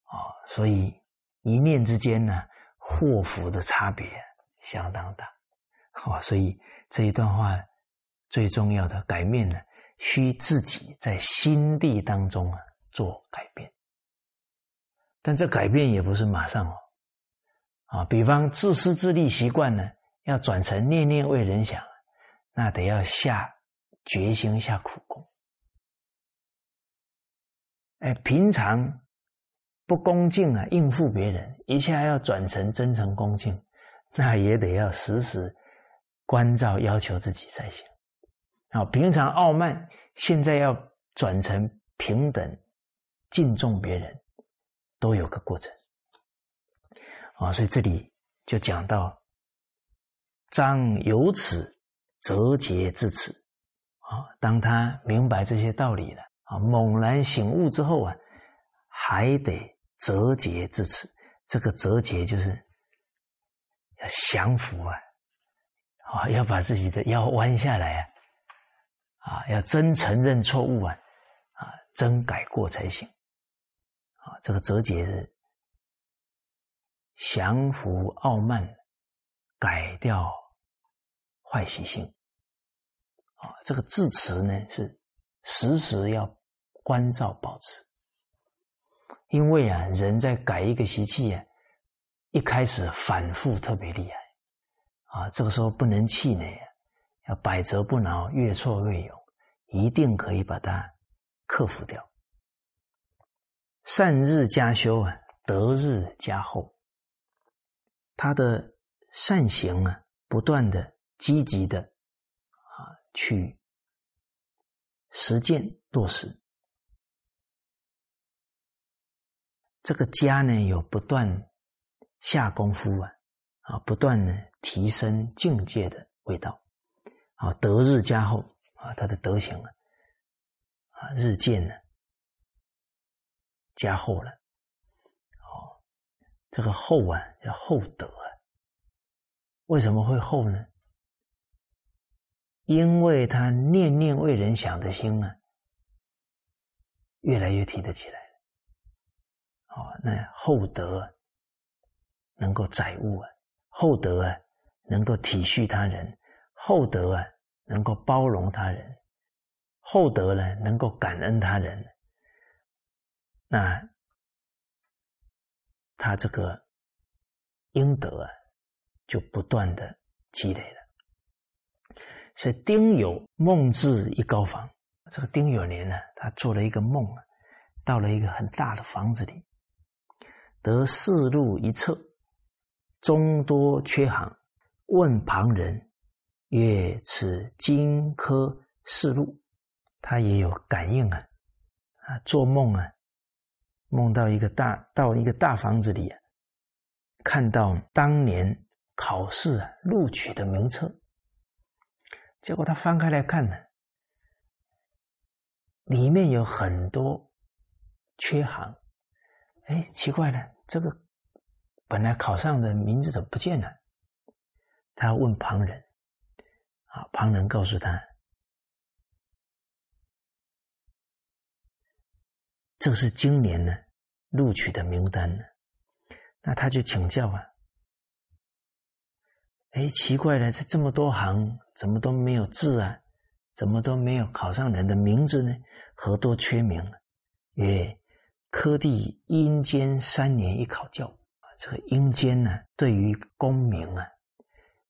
啊，所以一念之间呢，祸福的差别相当大，啊，所以这一段话最重要的改变呢，需自己在心地当中啊做改变，但这改变也不是马上哦。啊，比方自私自利习惯呢，要转成念念为人想，那得要下决心下苦功。哎，平常不恭敬啊，应付别人，一下要转成真诚恭敬，那也得要时时关照要求自己才行。啊，平常傲慢，现在要转成平等敬重别人，都有个过程。啊，所以这里就讲到张由此折节至此。啊，当他明白这些道理了，啊，猛然醒悟之后啊，还得折节至此。这个折节就是要降服啊，啊，要把自己的腰弯下来啊，啊，要真承认错误啊，啊，真改过才行。啊，这个折节是。降服傲慢，改掉坏习性。啊，这个字词呢是时时要关照保持，因为啊，人在改一个习气啊，一开始反复特别厉害，啊，这个时候不能气馁啊，要百折不挠，越挫越勇，一定可以把它克服掉。善日加修啊，得日加厚。他的善行啊，不断的积极的啊去实践落实，这个家呢有不断下功夫啊啊，不断的提升境界的味道啊，德日加厚啊，他的德行啊啊日渐呢加厚了。哦这个厚啊，叫厚德啊。为什么会厚呢？因为他念念为人想的心啊，越来越提得起来哦，那厚德能够载物啊，厚德啊能够体恤他人，厚德啊能够包容他人，厚德呢能够感恩他人。那。他这个阴德啊，就不断的积累了。所以丁酉梦至一高房，这个丁酉年呢，他做了一个梦啊，到了一个很大的房子里，得四路一侧，中多缺行，问旁人曰：“此金科四路。”他也有感应啊，啊，做梦啊。梦到一个大到一个大房子里啊，看到当年考试啊录取的名册，结果他翻开来看呢，里面有很多缺行，哎，奇怪了，这个本来考上的名字怎么不见了？他问旁人，啊，旁人告诉他。这是今年呢录取的名单呢，那他就请教啊，哎，奇怪了，这这么多行，怎么都没有字啊？怎么都没有考上人的名字呢？何多缺名？曰：科第阴间三年一考教，这个阴间呢，对于功名啊，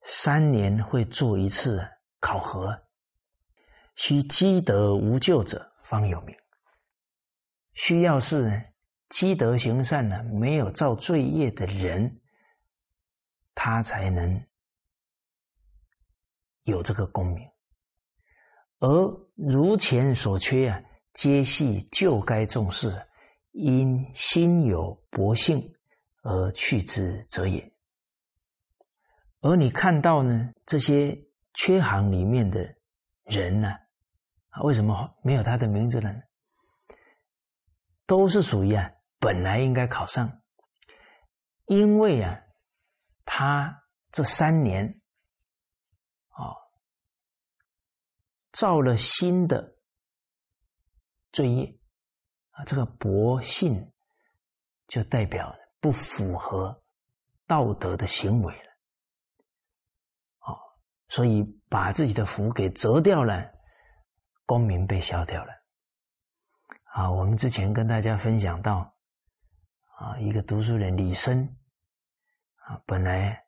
三年会做一次考核，须积德无咎者方有名。需要是，积德行善呢，没有造罪业的人，他才能有这个功名。而如前所缺啊，皆系旧该重视，因心有薄幸而去之者也。而你看到呢，这些缺行里面的人呢，啊为什么没有他的名字呢？都是属于啊，本来应该考上，因为啊，他这三年啊，造了新的罪业，这个薄幸就代表不符合道德的行为了，啊，所以把自己的福给折掉了，功名被消掉了。啊，我们之前跟大家分享到，啊，一个读书人李生啊，本来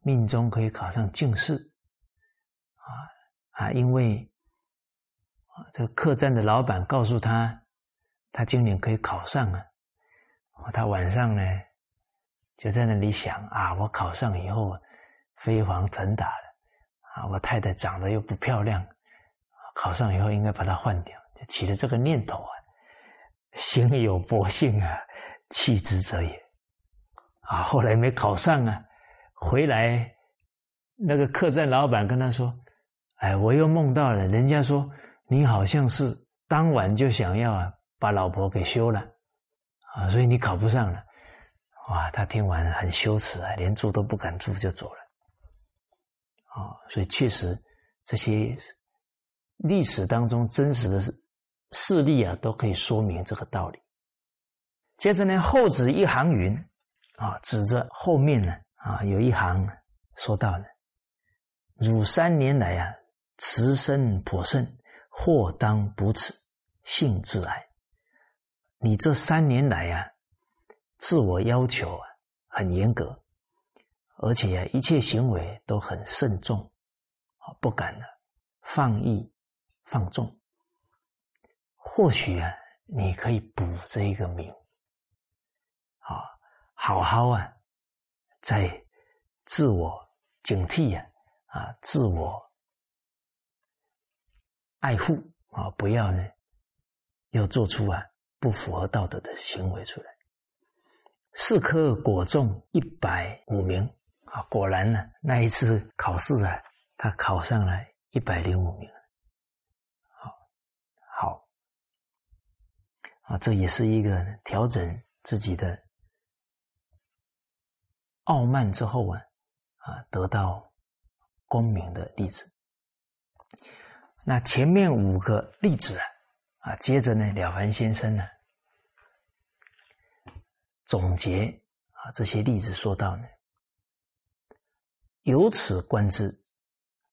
命中可以考上进士啊啊，因为这个客栈的老板告诉他，他今年可以考上啊，他晚上呢就在那里想啊，我考上以后飞黄腾达了啊，我太太长得又不漂亮，考上以后应该把她换掉，就起了这个念头啊。心有薄幸啊，弃之则也。啊，后来没考上啊，回来那个客栈老板跟他说：“哎，我又梦到了，人家说你好像是当晚就想要啊把老婆给休了啊，所以你考不上了。”哇，他听完很羞耻啊，连住都不敢住就走了。啊，所以确实这些历史当中真实的。事例啊，都可以说明这个道理。接着呢，后指一行云啊，指着后面呢啊，有一行说到呢：汝三年来啊，慈身颇甚，或当补此，性自爱。你这三年来啊，自我要求啊很严格，而且一切行为都很慎重啊，不敢呢放逸放纵。或许啊，你可以补这一个名，啊，好好啊，在自我警惕呀，啊，自我爱护啊，不要呢，要做出啊不符合道德的行为出来。四科果中一百五名啊，果然呢，那一次考试啊，他考上了一百零五名。好，好啊，这也是一个调整自己的傲慢之后啊，啊，得到功名的例子。那前面五个例子啊，啊，接着呢，了凡先生呢总结啊这些例子说到呢，由此观之，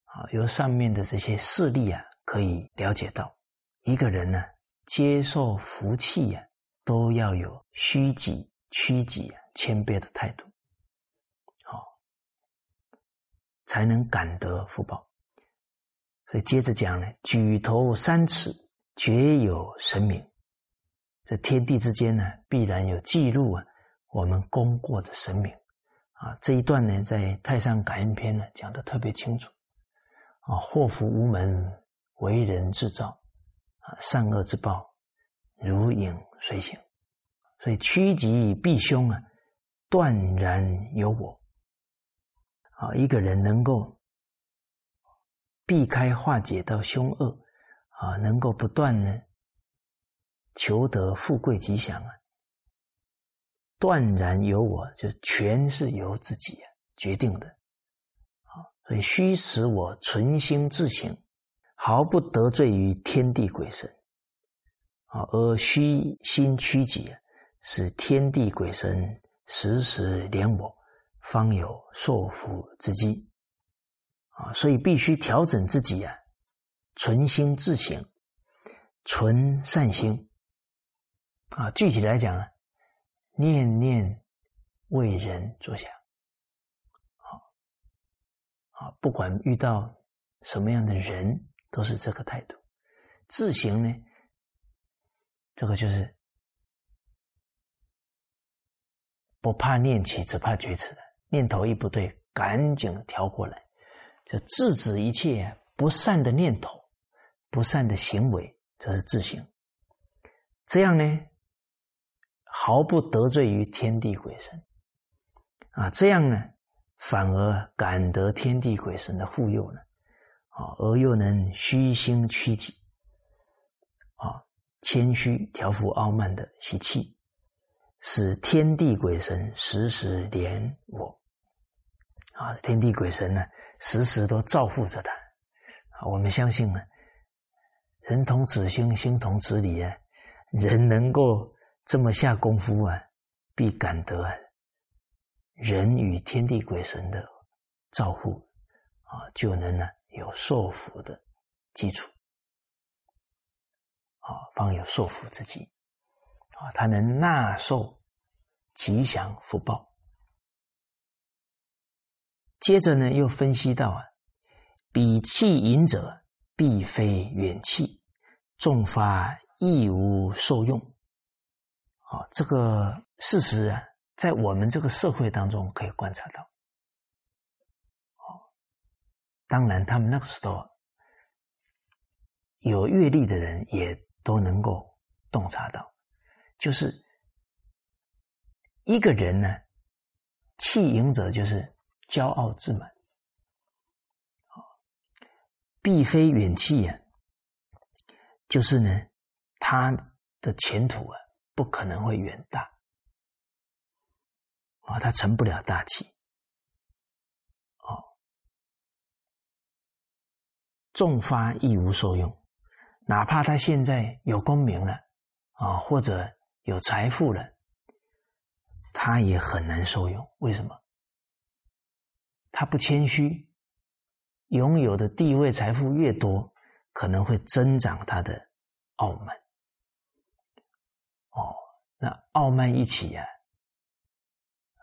啊，由上面的这些事例啊，可以了解到一个人呢。接受福气呀，都要有虚己、屈己、谦卑的态度，好，才能感得福报。所以接着讲呢，举头三尺，绝有神明。在天地之间呢，必然有记录啊，我们功过的神明啊。这一段呢，在《太上感应篇》呢讲的特别清楚啊，祸福无门，为人制造。啊，善恶之报，如影随形，所以趋吉避凶啊，断然有我。啊，一个人能够避开化解到凶恶，啊，能够不断呢求得富贵吉祥啊，断然由我，就全是由自己决定的。啊，所以须使我存心自省。毫不得罪于天地鬼神，啊，而虚心屈己，使天地鬼神时时怜我，方有受福之机。啊，所以必须调整自己呀，存心自省，存善心。啊，具体来讲呢，念念为人着想。好，啊，不管遇到什么样的人。都是这个态度，自行呢，这个就是不怕念起，只怕觉迟的念头一不对，赶紧调过来，就制止一切不善的念头、不善的行为，这是自行。这样呢，毫不得罪于天地鬼神啊，这样呢，反而感得天地鬼神的护佑呢。啊，而又能虚心屈己，啊，谦虚调伏傲慢的习气，使天地鬼神时时怜我。啊，天地鬼神呢，时时都照护着他。啊，我们相信呢，人同此心，心同此理啊，人能够这么下功夫啊，必感得人与天地鬼神的照护，啊，就能呢。有受福的基础，啊，方有受福之机，啊，他能纳受吉祥福报。接着呢，又分析到啊，比气淫者，必非远气，众发亦无受用。啊，这个事实啊，在我们这个社会当中可以观察到。哦，当然，他们那个时候有阅历的人也都能够洞察到，就是一个人呢，气盈者就是骄傲自满，必非远气呀，就是呢，他的前途啊。不可能会远大啊，他成不了大器哦，重发亦无受用，哪怕他现在有功名了啊，或者有财富了，他也很难受用。为什么？他不谦虚，拥有的地位、财富越多，可能会增长他的傲慢。哦，那傲慢一起呀，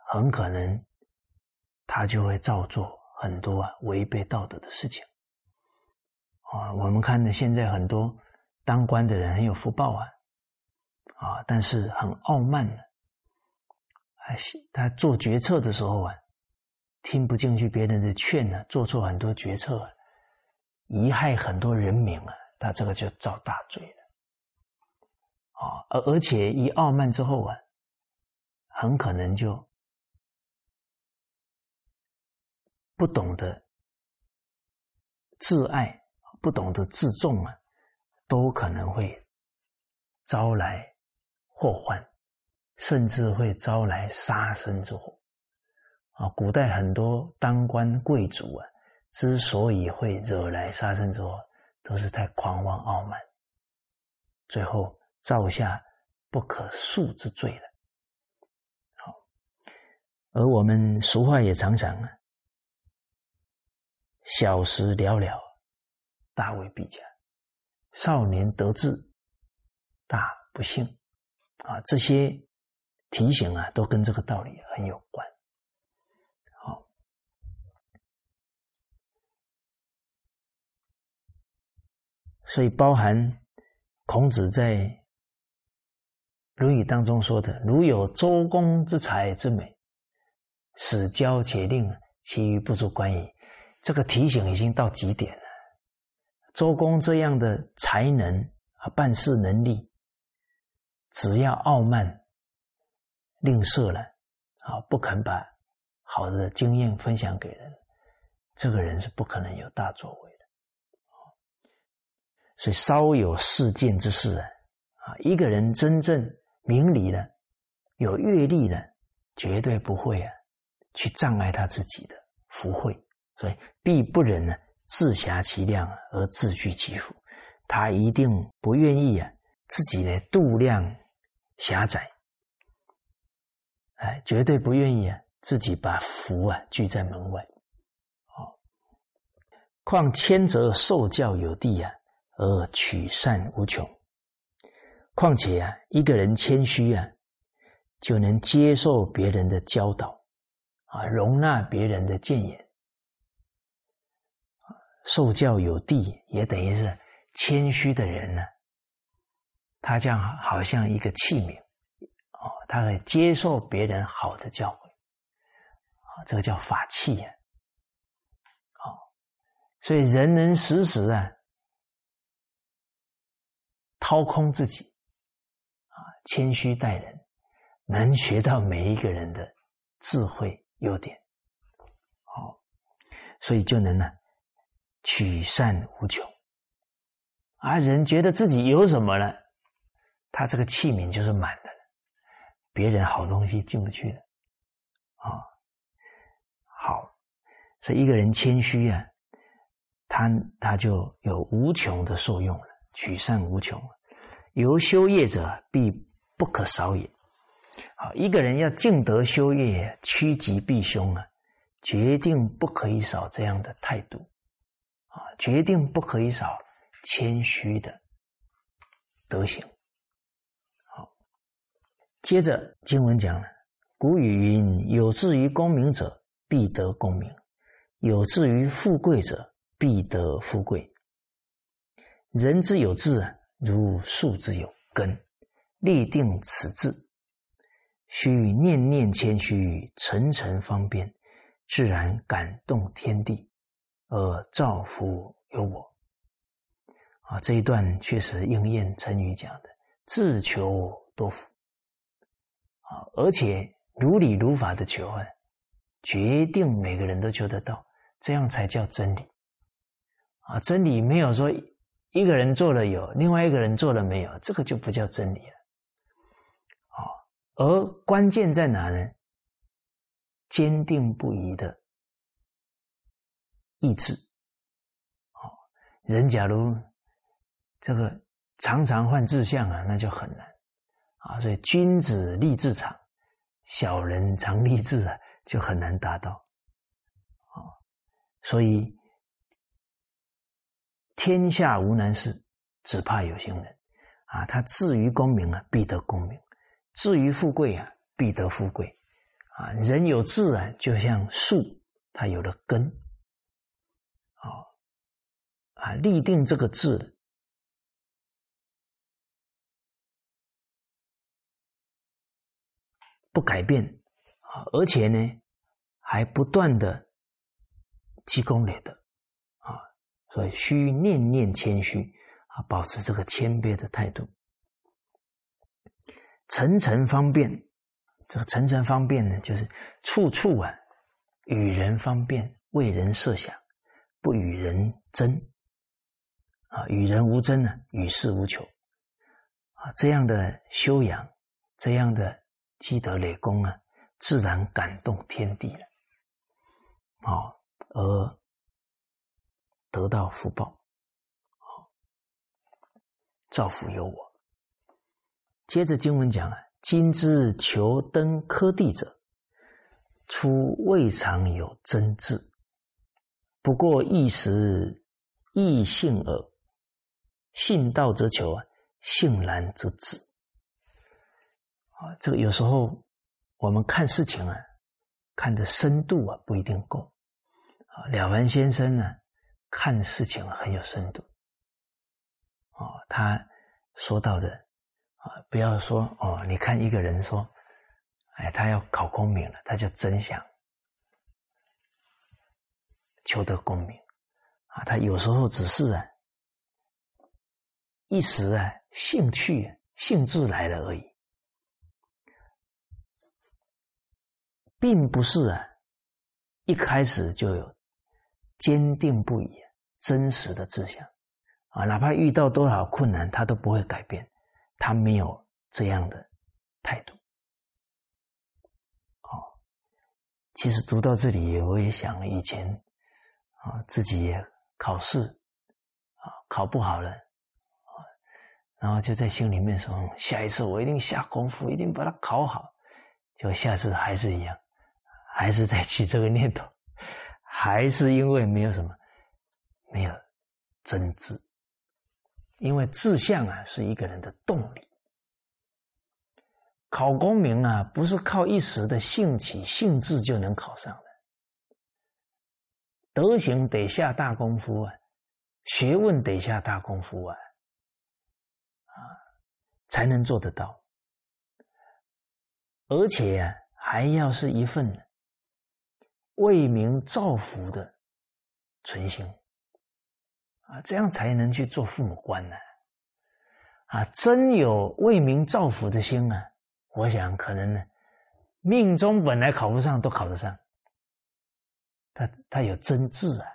很可能他就会造作很多违背道德的事情。啊，我们看呢，现在很多当官的人很有福报啊，啊，但是很傲慢的，还他做决策的时候啊，听不进去别人的劝呢，做错很多决策，贻害很多人民啊，他这个就遭大罪了。啊，而而且一傲慢之后啊，很可能就不懂得自爱，不懂得自重啊，都可能会招来祸患，甚至会招来杀身之祸。啊，古代很多当官贵族啊，之所以会惹来杀身之祸，都是太狂妄傲慢，最后。造下不可恕之罪了。好，而我们俗话也常常啊，小时了了，大未必佳；少年得志，大不幸。啊，这些提醒啊，都跟这个道理很有关。所以包含孔子在。《论语》当中说的：“如有周公之才之美，使教且令，其余不足观矣。”这个提醒已经到极点了。周公这样的才能啊，办事能力，只要傲慢、吝啬了啊，不肯把好的经验分享给人，这个人是不可能有大作为。所以，稍有事见之事啊，啊，一个人真正。明理了，有阅历了，绝对不会啊，去障碍他自己的福慧，所以必不忍呢自狭其量而自居其福，他一定不愿意啊自己呢度量狭窄，哎，绝对不愿意啊自己把福啊拒在门外，哦，况谦则受教有地啊，而取善无穷。况且啊，一个人谦虚啊，就能接受别人的教导，啊，容纳别人的谏言，受教有地，也等于是谦虚的人呢。他这样好像一个器皿，哦，他会接受别人好的教诲，啊，这个叫法器呀，哦，所以人能时时啊，掏空自己。啊谦虚待人，能学到每一个人的智慧优点，好，所以就能呢取善无穷。啊，人觉得自己有什么了，他这个器皿就是满的，别人好东西进不去了。啊，好，所以一个人谦虚啊，他他就有无穷的受用了，取善无穷。由修业者必。不可少也。好，一个人要敬德修业，趋吉避凶啊，决定不可以少这样的态度啊，决定不可以少谦虚的德行。好，接着经文讲了，古语云：“有志于功名者，必得功名；有志于富贵者，必得富贵。”人之有志，如树之有根。立定此志，须念念谦虚，层层方便，自然感动天地，而造福有我。啊，这一段确实应验成语讲的“自求多福”。啊，而且如理如法的求啊，决定每个人都求得到，这样才叫真理。啊，真理没有说一个人做了有，另外一个人做了没有，这个就不叫真理了。啊，而关键在哪呢？坚定不移的意志。啊，人假如这个常常换志向啊，那就很难。啊，所以君子立志长，小人常立志啊，就很难达到。啊，所以天下无难事，只怕有心人。啊，他至于功名啊，必得功名；至于富贵啊，必得富贵。啊，人有志啊，就像树，它有了根。啊，啊，立定这个志。不改变啊，而且呢，还不断的积功累德，所以需念念谦虚啊，保持这个谦卑的态度。层层方便，这个层层方便呢，就是处处啊与人方便，为人设想，不与人争啊，与人无争呢，与世无求啊，这样的修养，这样的。积德累功啊，自然感动天地了，啊，而得到福报，啊，造福有我。接着经文讲啊，今之求登科第者，初未尝有真智，不过一时异性耳。信道则求啊，信然则止。啊，这个有时候我们看事情啊，看的深度啊不一定够。啊，了凡先生呢，看事情很有深度。哦，他说到的啊，不要说哦，你看一个人说，哎，他要考功名了，他就真想求得功名啊。他有时候只是啊，一时啊兴趣兴致来了而已。并不是啊，一开始就有坚定不移、真实的志向啊，哪怕遇到多少困难，他都不会改变，他没有这样的态度。哦，其实读到这里，我也想以前啊，自己也考试啊，考不好了啊，然后就在心里面说，下一次我一定下功夫，一定把它考好，就下次还是一样。还是在起这个念头，还是因为没有什么，没有真挚。因为志向啊，是一个人的动力。考功名啊，不是靠一时的兴起兴致就能考上的，德行得下大功夫啊，学问得下大功夫啊，啊，才能做得到。而且啊，还要是一份。为民造福的存心啊，这样才能去做父母官呢。啊，真有为民造福的心啊，我想可能呢，命中本来考不上都考得上。他他有真志啊，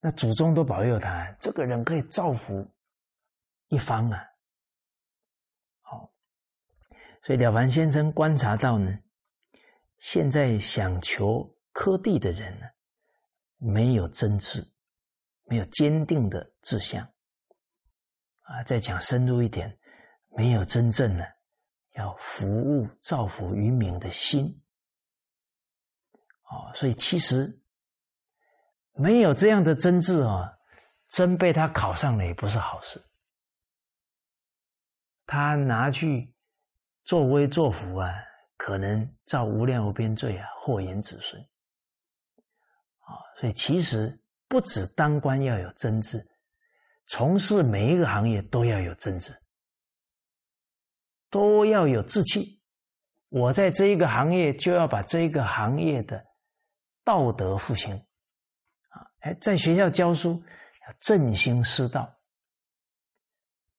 那祖宗都保佑他，这个人可以造福一方啊。好，所以了凡先生观察到呢。现在想求科第的人呢，没有真志，没有坚定的志向，啊，再讲深入一点，没有真正呢要服务造福于民的心，哦，所以其实没有这样的真志啊，真被他考上了也不是好事，他拿去作威作福啊，可能造无量无边罪啊，祸延子孙。啊，所以其实不止当官要有真志，从事每一个行业都要有真志，都要有志气。我在这一个行业，就要把这一个行业的道德复兴。啊，哎，在学校教书要振兴师道。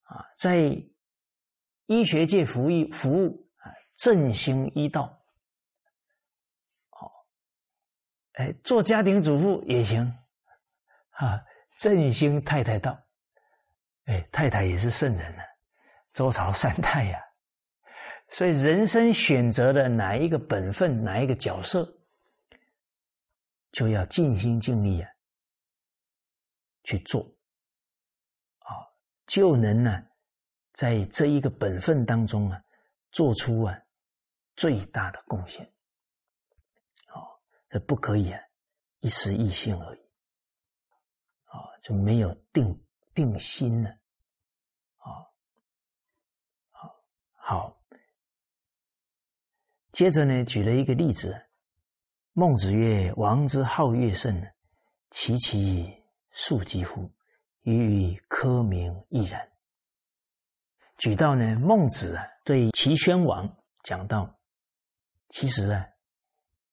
啊，在医学界服役服务振兴医道。好。哎，做家庭主妇也行，啊，振兴太太道，哎，太太也是圣人呢，周朝三太呀，所以人生选择的哪一个本分，哪一个角色，就要尽心尽力啊去做，啊，就能呢，在这一个本分当中啊，做出啊最大的贡献。哦这不可以啊，一时一兴而已，啊，就没有定定心了，啊，好，好，接着呢，举了一个例子，孟子曰：“王之好乐甚，其其庶几乎，与科名亦然。”举到呢，孟子啊，对齐宣王讲到，其实啊。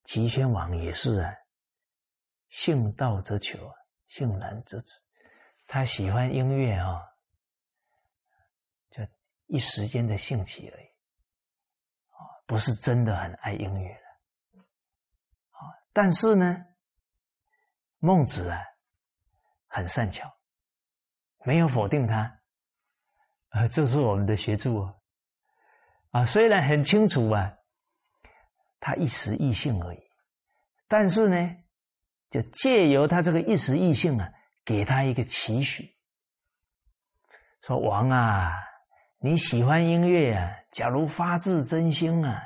齐宣王也是啊，性道则求，性难则止。他喜欢音乐啊，就一时间的兴起而已，啊，不是真的很爱音乐的。啊，但是呢，孟子啊，很善巧，没有否定他，啊，这是我们的学著啊，啊，虽然很清楚啊。他一时异性而已，但是呢，就借由他这个一时异性啊，给他一个期许，说王啊，你喜欢音乐啊，假如发自真心啊，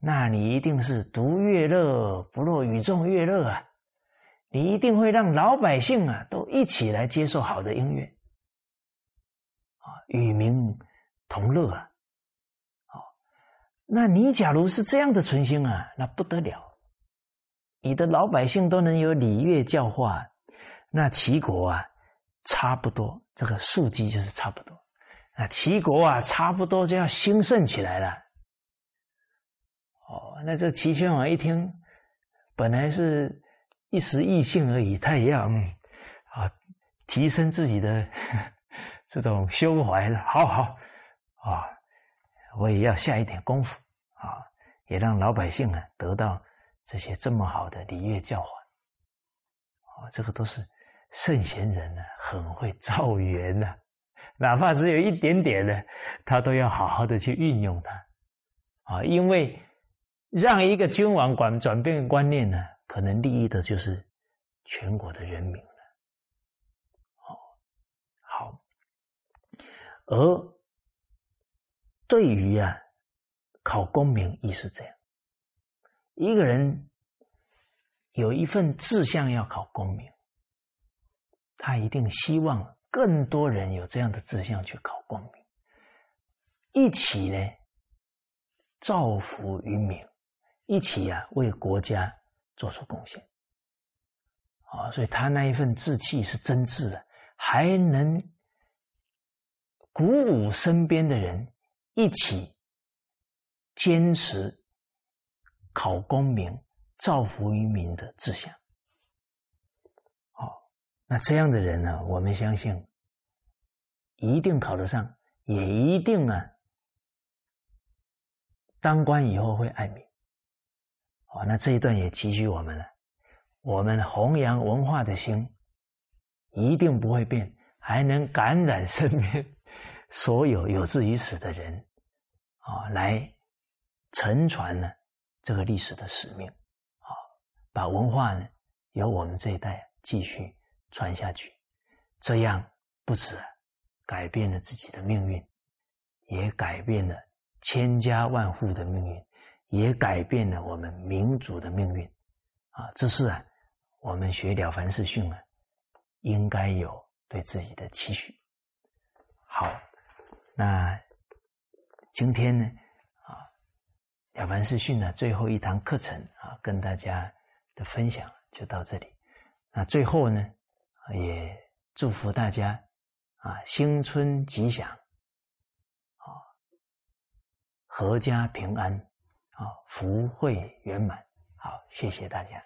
那你一定是独乐乐不若与众乐乐啊，你一定会让老百姓啊都一起来接受好的音乐，啊，与民同乐啊。那你假如是这样的存心啊，那不得了！你的老百姓都能有礼乐教化，那齐国啊，差不多这个数基就是差不多，那齐国啊，差不多就要兴盛起来了。哦，那这齐宣王一听，本来是一时异兴而已，他也要啊，提升自己的 这种胸怀了。好好啊。我也要下一点功夫啊，也让老百姓啊得到这些这么好的礼乐教化啊，这个都是圣贤人呢，很会造缘的，哪怕只有一点点的，他都要好好的去运用它啊，因为让一个君王管转变观念呢，可能利益的就是全国的人民了。哦，好，而。对于啊，考功名亦是这样。一个人有一份志向要考功名，他一定希望更多人有这样的志向去考功名，一起呢造福于民，一起啊为国家做出贡献。啊，所以他那一份志气是真挚的，还能鼓舞身边的人。一起坚持考功名、造福于民的志向。好，那这样的人呢？我们相信一定考得上，也一定啊，当官以后会爱民。哦，那这一段也急需我们了。我们弘扬文化的心一定不会变，还能感染身边。所有有志于此的人，啊，来承传呢这个历史的使命，啊，把文化呢由我们这一代继续传下去，这样不止改变了自己的命运，也改变了千家万户的命运，也改变了我们民族的命运，啊，这是啊我们学了凡四训啊应该有对自己的期许。好。那今天呢，啊，了凡四训呢最后一堂课程啊，跟大家的分享就到这里。那最后呢，也祝福大家啊，新春吉祥，啊，阖家平安，啊，福慧圆满。好，谢谢大家。